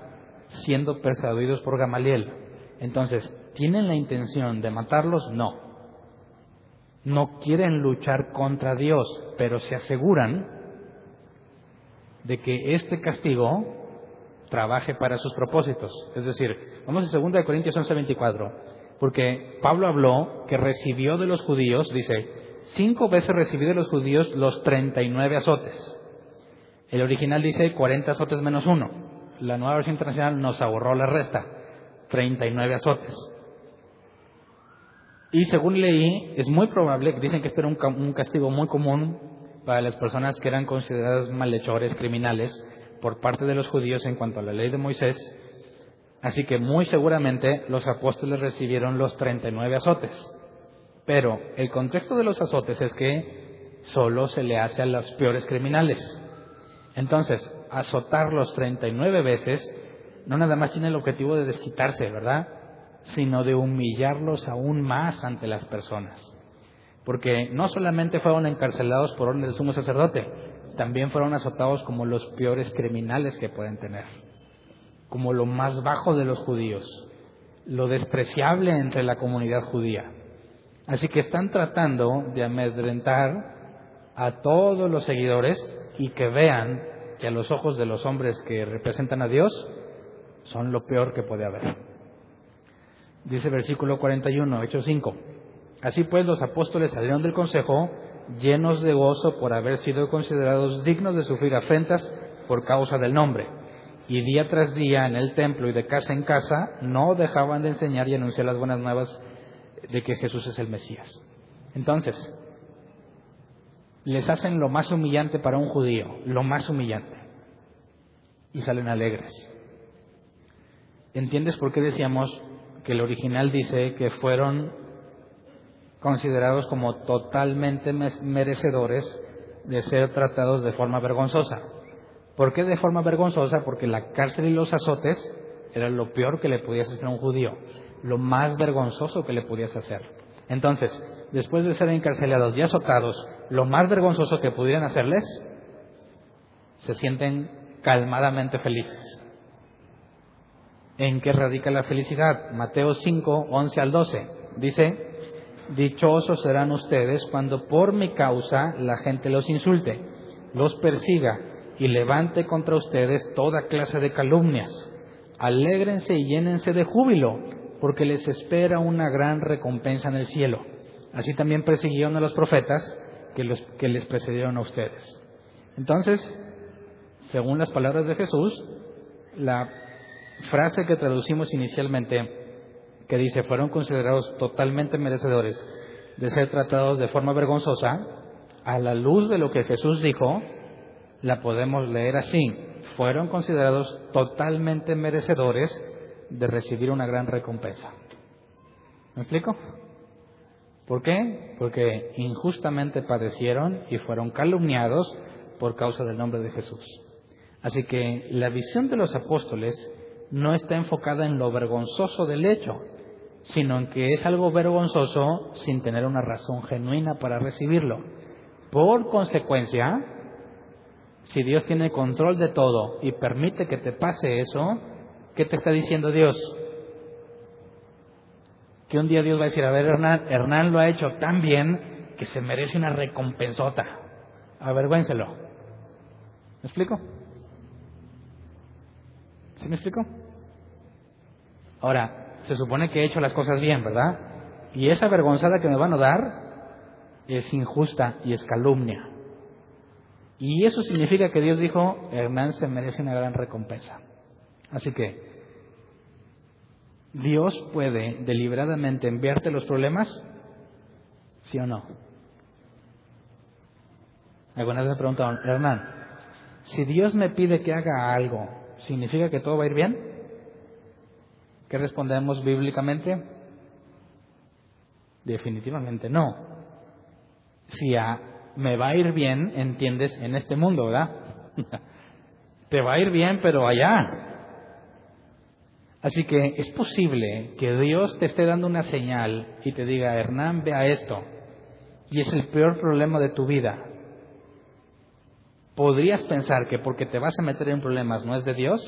siendo persuadidos por Gamaliel. Entonces, ¿tienen la intención de matarlos? No. No quieren luchar contra Dios, pero se aseguran de que este castigo trabaje para sus propósitos. Es decir, vamos a 2 Corintios 11:24, porque Pablo habló que recibió de los judíos, dice, cinco veces recibió de los judíos los 39 azotes. El original dice 40 azotes menos uno. La nueva versión internacional nos ahorró la resta, 39 azotes. Y según leí, es muy probable, dicen que este era un, castigo muy común para las personas que eran consideradas malhechores, criminales, por parte de los judíos en cuanto a la ley de Moisés. Así que muy seguramente los apóstoles recibieron los 39 azotes. Pero el contexto de los azotes es que solo se le hace a los peores criminales. Entonces, azotarlos 39 veces no nada más tiene el objetivo de desquitarse, ¿verdad? Sino de humillarlos aún más ante las personas. Porque no solamente fueron encarcelados por orden del sumo sacerdote, también fueron azotados como los peores criminales que pueden tener, como lo más bajo de los judíos, lo despreciable entre la comunidad judía. Así que están tratando de amedrentar a todos los seguidores y que vean que a los ojos de los hombres que representan a Dios son lo peor que puede haber. Dice versículo 41, Hechos 5. Así pues los apóstoles salieron del consejo llenos de gozo por haber sido considerados dignos de sufrir afrentas por causa del nombre. Y día tras día en el templo y de casa en casa no dejaban de enseñar y anunciar las buenas nuevas de que Jesús es el Mesías. Entonces, les hacen lo más humillante para un judío, lo más humillante, y salen alegres. ¿Entiendes por qué decíamos que el original dice que fueron considerados como totalmente merecedores de ser tratados de forma vergonzosa. ¿Por qué de forma vergonzosa? Porque la cárcel y los azotes era lo peor que le podías hacer a un judío, lo más vergonzoso que le podías hacer. Entonces, después de ser encarcelados y azotados, lo más vergonzoso que pudieran hacerles, se sienten calmadamente felices. ¿En qué radica la felicidad? Mateo 5, 11 al 12. Dice, Dichosos serán ustedes cuando por mi causa la gente los insulte, los persiga y levante contra ustedes toda clase de calumnias. Alégrense y llénense de júbilo, porque les espera una gran recompensa en el cielo. Así también persiguieron a los profetas que, que les precedieron a ustedes. Entonces, según las palabras de Jesús, la frase que traducimos inicialmente que dice fueron considerados totalmente merecedores de ser tratados de forma vergonzosa, a la luz de lo que Jesús dijo, la podemos leer así. Fueron considerados totalmente merecedores de recibir una gran recompensa. ¿Me explico? ¿Por qué? Porque injustamente padecieron y fueron calumniados por causa del nombre de Jesús. Así que la visión de los apóstoles no está enfocada en lo vergonzoso del hecho, sino en que es algo vergonzoso sin tener una razón genuina para recibirlo. Por consecuencia, si Dios tiene control de todo y permite que te pase eso, ¿qué te está diciendo Dios? Que un día Dios va a decir, a ver, Hernán, Hernán lo ha hecho tan bien que se merece una recompensota. Avergüéncelo. ¿Me explico? ¿Sí me explico? Ahora, se supone que he hecho las cosas bien, ¿verdad? Y esa vergonzada que me van a dar es injusta y es calumnia. Y eso significa que Dios dijo, Hernán se merece una gran recompensa. Así que, ¿Dios puede deliberadamente enviarte los problemas? ¿Sí o no? Algunas me preguntaron, Hernán, si Dios me pide que haga algo, ¿significa que todo va a ir bien? ¿Qué respondemos bíblicamente? Definitivamente no. Si a, me va a ir bien, entiendes, en este mundo, ¿verdad? Te va a ir bien, pero allá. Así que es posible que Dios te esté dando una señal y te diga, Hernán, vea esto. Y es el peor problema de tu vida. ¿Podrías pensar que porque te vas a meter en problemas no es de Dios?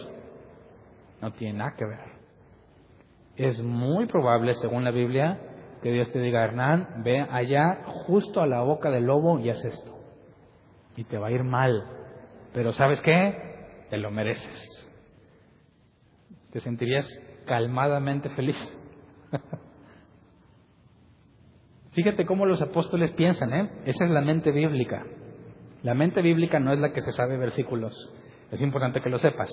No tiene nada que ver es muy probable, según la Biblia, que Dios te diga, Hernán, ve allá justo a la boca del lobo y haz esto. Y te va a ir mal. Pero ¿sabes qué? Te lo mereces. Te sentirías calmadamente feliz. Fíjate cómo los apóstoles piensan, ¿eh? Esa es la mente bíblica. La mente bíblica no es la que se sabe versículos. Es importante que lo sepas.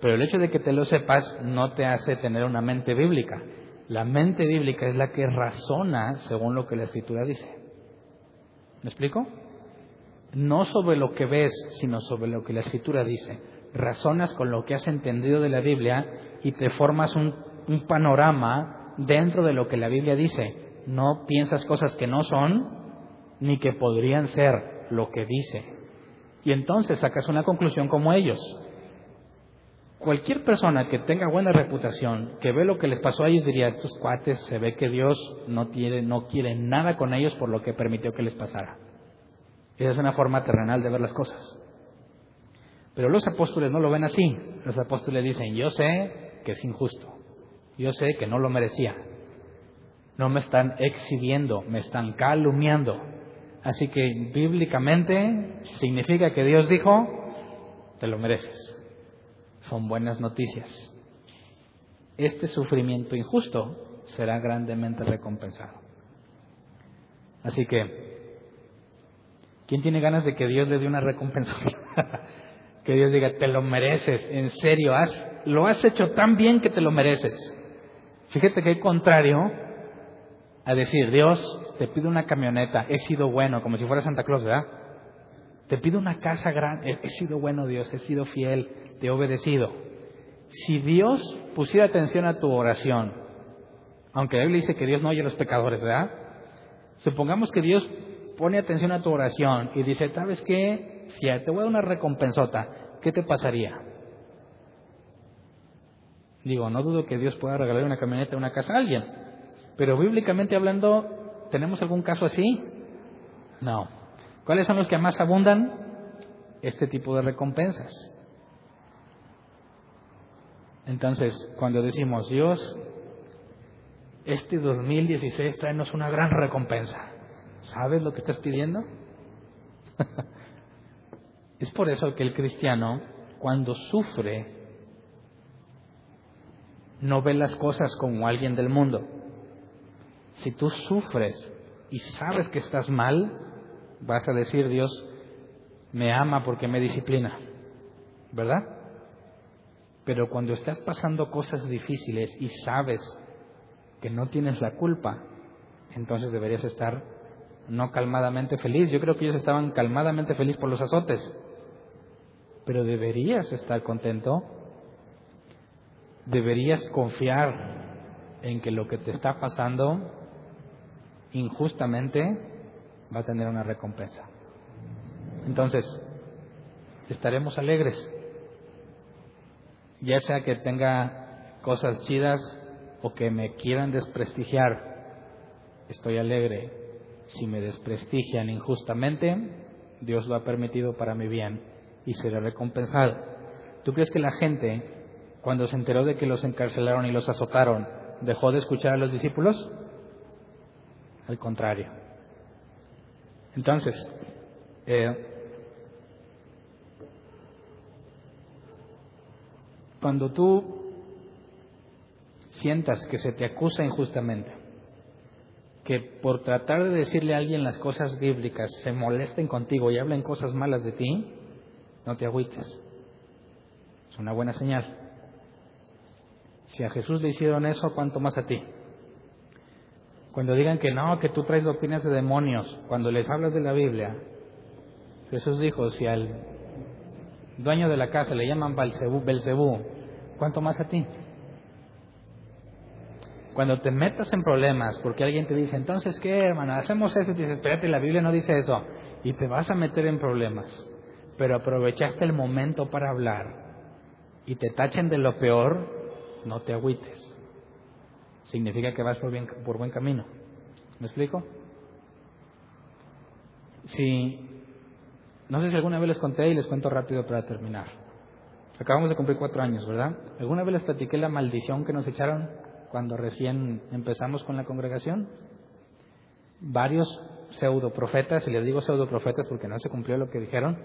Pero el hecho de que te lo sepas no te hace tener una mente bíblica. La mente bíblica es la que razona según lo que la escritura dice. ¿Me explico? no sobre lo que ves, sino sobre lo que la Escritura dice. Razonas con lo que has entendido de la Biblia y te formas un, un panorama dentro de lo que la Biblia dice. No piensas cosas que no son ni que podrían ser lo que dice. Y entonces sacas una conclusión como ellos. Cualquier persona que tenga buena reputación, que ve lo que les pasó a ellos, diría, estos cuates, se ve que Dios no, tiene, no quiere nada con ellos por lo que permitió que les pasara. Esa es una forma terrenal de ver las cosas. Pero los apóstoles no lo ven así. Los apóstoles dicen, yo sé que es injusto. Yo sé que no lo merecía. No me están exhibiendo, me están calumniando. Así que bíblicamente significa que Dios dijo, te lo mereces son buenas noticias. Este sufrimiento injusto será grandemente recompensado. Así que, ¿quién tiene ganas de que Dios le dé una recompensa? que Dios diga, te lo mereces, en serio, has, lo has hecho tan bien que te lo mereces. Fíjate que hay contrario a decir, Dios, te pido una camioneta, he sido bueno, como si fuera Santa Claus, ¿verdad? Te pido una casa grande, he sido bueno Dios, he sido fiel, te he obedecido. Si Dios pusiera atención a tu oración, aunque la Biblia dice que Dios no oye a los pecadores, ¿verdad? Supongamos que Dios pone atención a tu oración y dice, ¿sabes qué? Si te voy a dar una recompensota, ¿qué te pasaría? Digo, no dudo que Dios pueda regalar una camioneta o una casa a alguien, pero bíblicamente hablando, ¿tenemos algún caso así? No. ¿Cuáles son los que más abundan? Este tipo de recompensas. Entonces, cuando decimos, Dios, este 2016 traenos una gran recompensa, ¿sabes lo que estás pidiendo? es por eso que el cristiano, cuando sufre, no ve las cosas como alguien del mundo. Si tú sufres y sabes que estás mal, vas a decir, Dios me ama porque me disciplina, ¿verdad? Pero cuando estás pasando cosas difíciles y sabes que no tienes la culpa, entonces deberías estar no calmadamente feliz. Yo creo que ellos estaban calmadamente feliz por los azotes, pero deberías estar contento, deberías confiar en que lo que te está pasando injustamente va a tener una recompensa. Entonces, estaremos alegres ya sea que tenga cosas chidas o que me quieran desprestigiar, estoy alegre. Si me desprestigian injustamente, Dios lo ha permitido para mi bien y seré recompensado. ¿Tú crees que la gente, cuando se enteró de que los encarcelaron y los azotaron, dejó de escuchar a los discípulos? Al contrario. Entonces, eh, Cuando tú sientas que se te acusa injustamente, que por tratar de decirle a alguien las cosas bíblicas se molesten contigo y hablen cosas malas de ti, no te agüites. Es una buena señal. Si a Jesús le hicieron eso, ¿cuánto más a ti? Cuando digan que no, que tú traes opiniones de demonios, cuando les hablas de la Biblia, Jesús dijo, si al dueño de la casa le llaman Belcebú, ¿cuánto más a ti? Cuando te metas en problemas porque alguien te dice, entonces, ¿qué, hermano? Hacemos eso y dices, espérate, la Biblia no dice eso. Y te vas a meter en problemas. Pero aprovechaste el momento para hablar y te tachen de lo peor, no te agüites. Significa que vas por, buen camino. ¿Me explico? Si no sé si alguna vez les conté y les cuento rápido para terminar. Acabamos de cumplir cuatro años, ¿verdad? ¿Alguna vez les platiqué la maldición que nos echaron cuando recién empezamos con la congregación? Varios pseudoprofetas, y les digo pseudoprofetas porque no se cumplió lo que dijeron,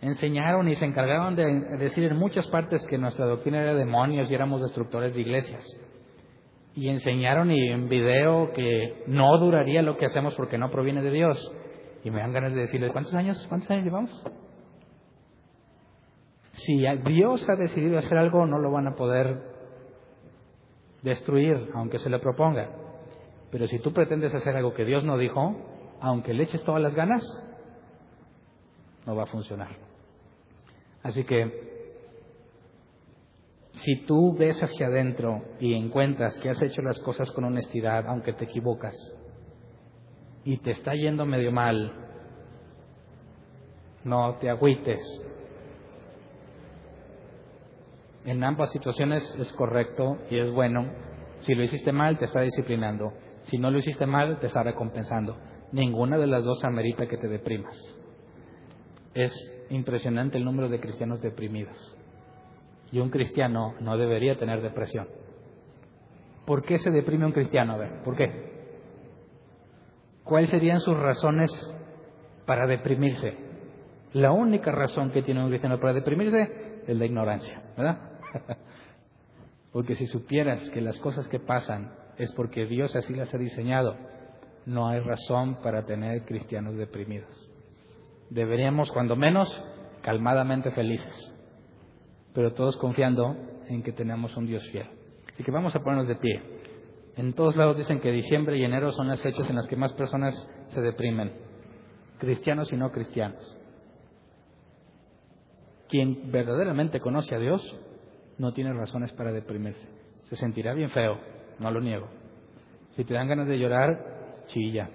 enseñaron y se encargaron de decir en muchas partes que nuestra doctrina era demonios y éramos destructores de iglesias. Y enseñaron y en video que no duraría lo que hacemos porque no proviene de Dios. Y me dan ganas de decirles, ¿cuántos años, cuántos años llevamos? Si Dios ha decidido hacer algo, no lo van a poder destruir, aunque se le proponga. Pero si tú pretendes hacer algo que Dios no dijo, aunque le eches todas las ganas, no va a funcionar. Así que si tú ves hacia adentro y encuentras que has hecho las cosas con honestidad, aunque te equivocas, y te está yendo medio mal, no te agüites. En ambas situaciones es correcto y es bueno. Si lo hiciste mal, te está disciplinando. Si no lo hiciste mal, te está recompensando. Ninguna de las dos amerita que te deprimas. Es impresionante el número de cristianos deprimidos. Y un cristiano no debería tener depresión. ¿Por qué se deprime un cristiano? A ver, ¿por qué? ¿Cuáles serían sus razones para deprimirse? La única razón que tiene un cristiano para deprimirse es la ignorancia, ¿verdad? Porque si supieras que las cosas que pasan es porque Dios así las ha diseñado, no hay razón para tener cristianos deprimidos. Deberíamos, cuando menos, calmadamente felices pero todos confiando en que tenemos un Dios fiel. Así que vamos a ponernos de pie. En todos lados dicen que diciembre y enero son las fechas en las que más personas se deprimen, cristianos y no cristianos. Quien verdaderamente conoce a Dios no tiene razones para deprimirse. Se sentirá bien feo, no lo niego. Si te dan ganas de llorar, chilla.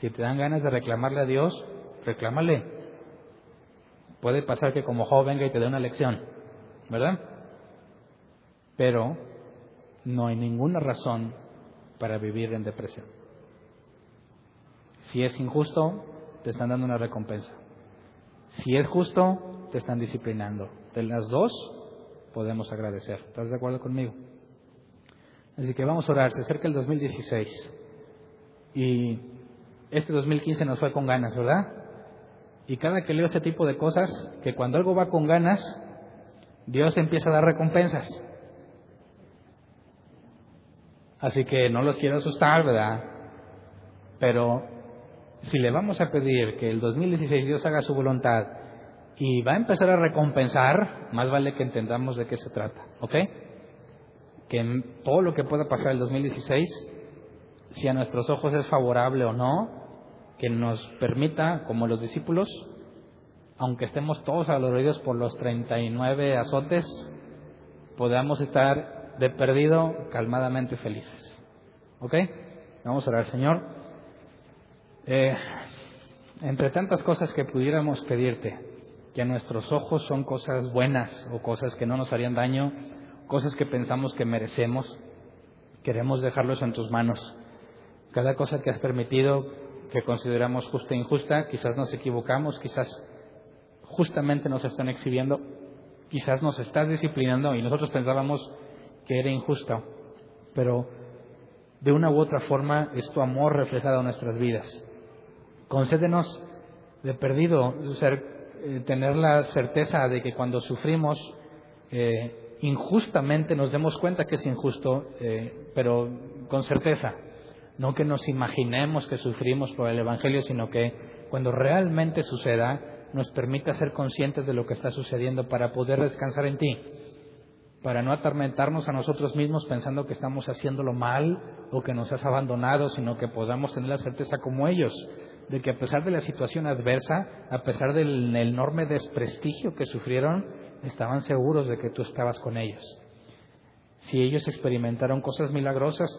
Si te dan ganas de reclamarle a Dios, reclámale. Puede pasar que como joven venga y te dé una lección, ¿verdad? Pero no hay ninguna razón para vivir en depresión. Si es injusto, te están dando una recompensa. Si es justo, te están disciplinando. De las dos, podemos agradecer. ¿Estás de acuerdo conmigo? Así que vamos a orar. Se acerca el 2016. Y este 2015 nos fue con ganas, ¿verdad? Y cada que leo ese tipo de cosas, que cuando algo va con ganas, Dios empieza a dar recompensas. Así que no los quiero asustar, ¿verdad? Pero si le vamos a pedir que el 2016 Dios haga su voluntad y va a empezar a recompensar, más vale que entendamos de qué se trata, ¿ok? Que todo lo que pueda pasar el 2016, si a nuestros ojos es favorable o no, que nos permita, como los discípulos, aunque estemos todos adoloridos por los 39 azotes, podamos estar de perdido calmadamente felices. ¿Ok? Vamos a orar, Señor. Eh, entre tantas cosas que pudiéramos pedirte, que a nuestros ojos son cosas buenas o cosas que no nos harían daño, cosas que pensamos que merecemos, queremos dejarlos en tus manos. Cada cosa que has permitido que consideramos justa e injusta, quizás nos equivocamos, quizás justamente nos están exhibiendo, quizás nos estás disciplinando y nosotros pensábamos que era injusto, pero de una u otra forma es tu amor reflejado en nuestras vidas. Concédenos de perdido ser, eh, tener la certeza de que cuando sufrimos eh, injustamente nos demos cuenta que es injusto, eh, pero con certeza, no que nos imaginemos que sufrimos por el Evangelio, sino que cuando realmente suceda, nos permita ser conscientes de lo que está sucediendo para poder descansar en ti, para no atormentarnos a nosotros mismos pensando que estamos haciéndolo mal o que nos has abandonado, sino que podamos tener la certeza como ellos de que a pesar de la situación adversa, a pesar del enorme desprestigio que sufrieron, estaban seguros de que tú estabas con ellos. Si ellos experimentaron cosas milagrosas,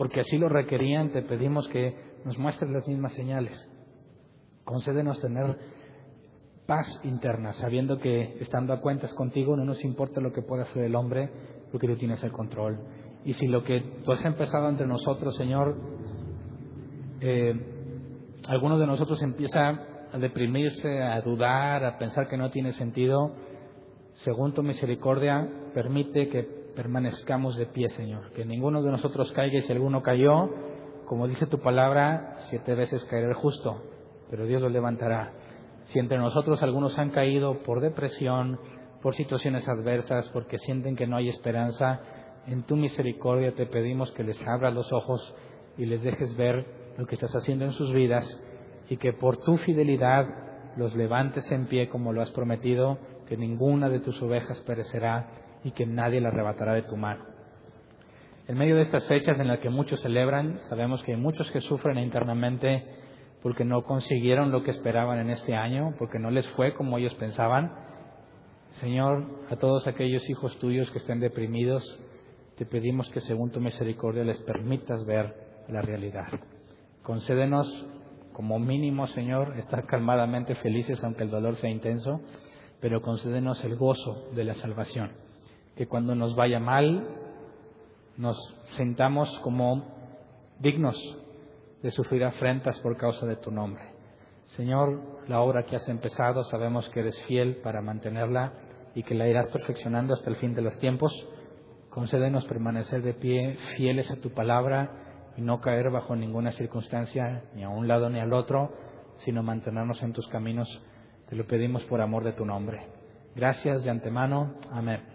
porque así lo requerían, te pedimos que nos muestres las mismas señales. Concédenos tener paz interna, sabiendo que estando a cuentas contigo no nos importa lo que pueda hacer el hombre, porque tú tienes el control. Y si lo que tú has empezado entre nosotros, Señor, eh, alguno de nosotros empieza a deprimirse, a dudar, a pensar que no tiene sentido, según tu misericordia, permite que permanezcamos de pie, Señor. Que ninguno de nosotros caiga y si alguno cayó, como dice tu palabra, siete veces caerá el justo, pero Dios lo levantará. Si entre nosotros algunos han caído por depresión, por situaciones adversas, porque sienten que no hay esperanza, en tu misericordia te pedimos que les abras los ojos y les dejes ver lo que estás haciendo en sus vidas y que por tu fidelidad los levantes en pie como lo has prometido, que ninguna de tus ovejas perecerá y que nadie la arrebatará de tu mano. En medio de estas fechas en las que muchos celebran, sabemos que hay muchos que sufren internamente porque no consiguieron lo que esperaban en este año, porque no les fue como ellos pensaban. Señor, a todos aquellos hijos tuyos que estén deprimidos, te pedimos que según tu misericordia les permitas ver la realidad. Concédenos como mínimo, Señor, estar calmadamente felices aunque el dolor sea intenso, pero concédenos el gozo de la salvación. Que cuando nos vaya mal, nos sentamos como dignos de sufrir afrentas por causa de tu nombre. Señor, la obra que has empezado sabemos que eres fiel para mantenerla y que la irás perfeccionando hasta el fin de los tiempos. Concédenos permanecer de pie fieles a tu palabra y no caer bajo ninguna circunstancia, ni a un lado ni al otro, sino mantenernos en tus caminos. Te lo pedimos por amor de tu nombre. Gracias de antemano. Amén.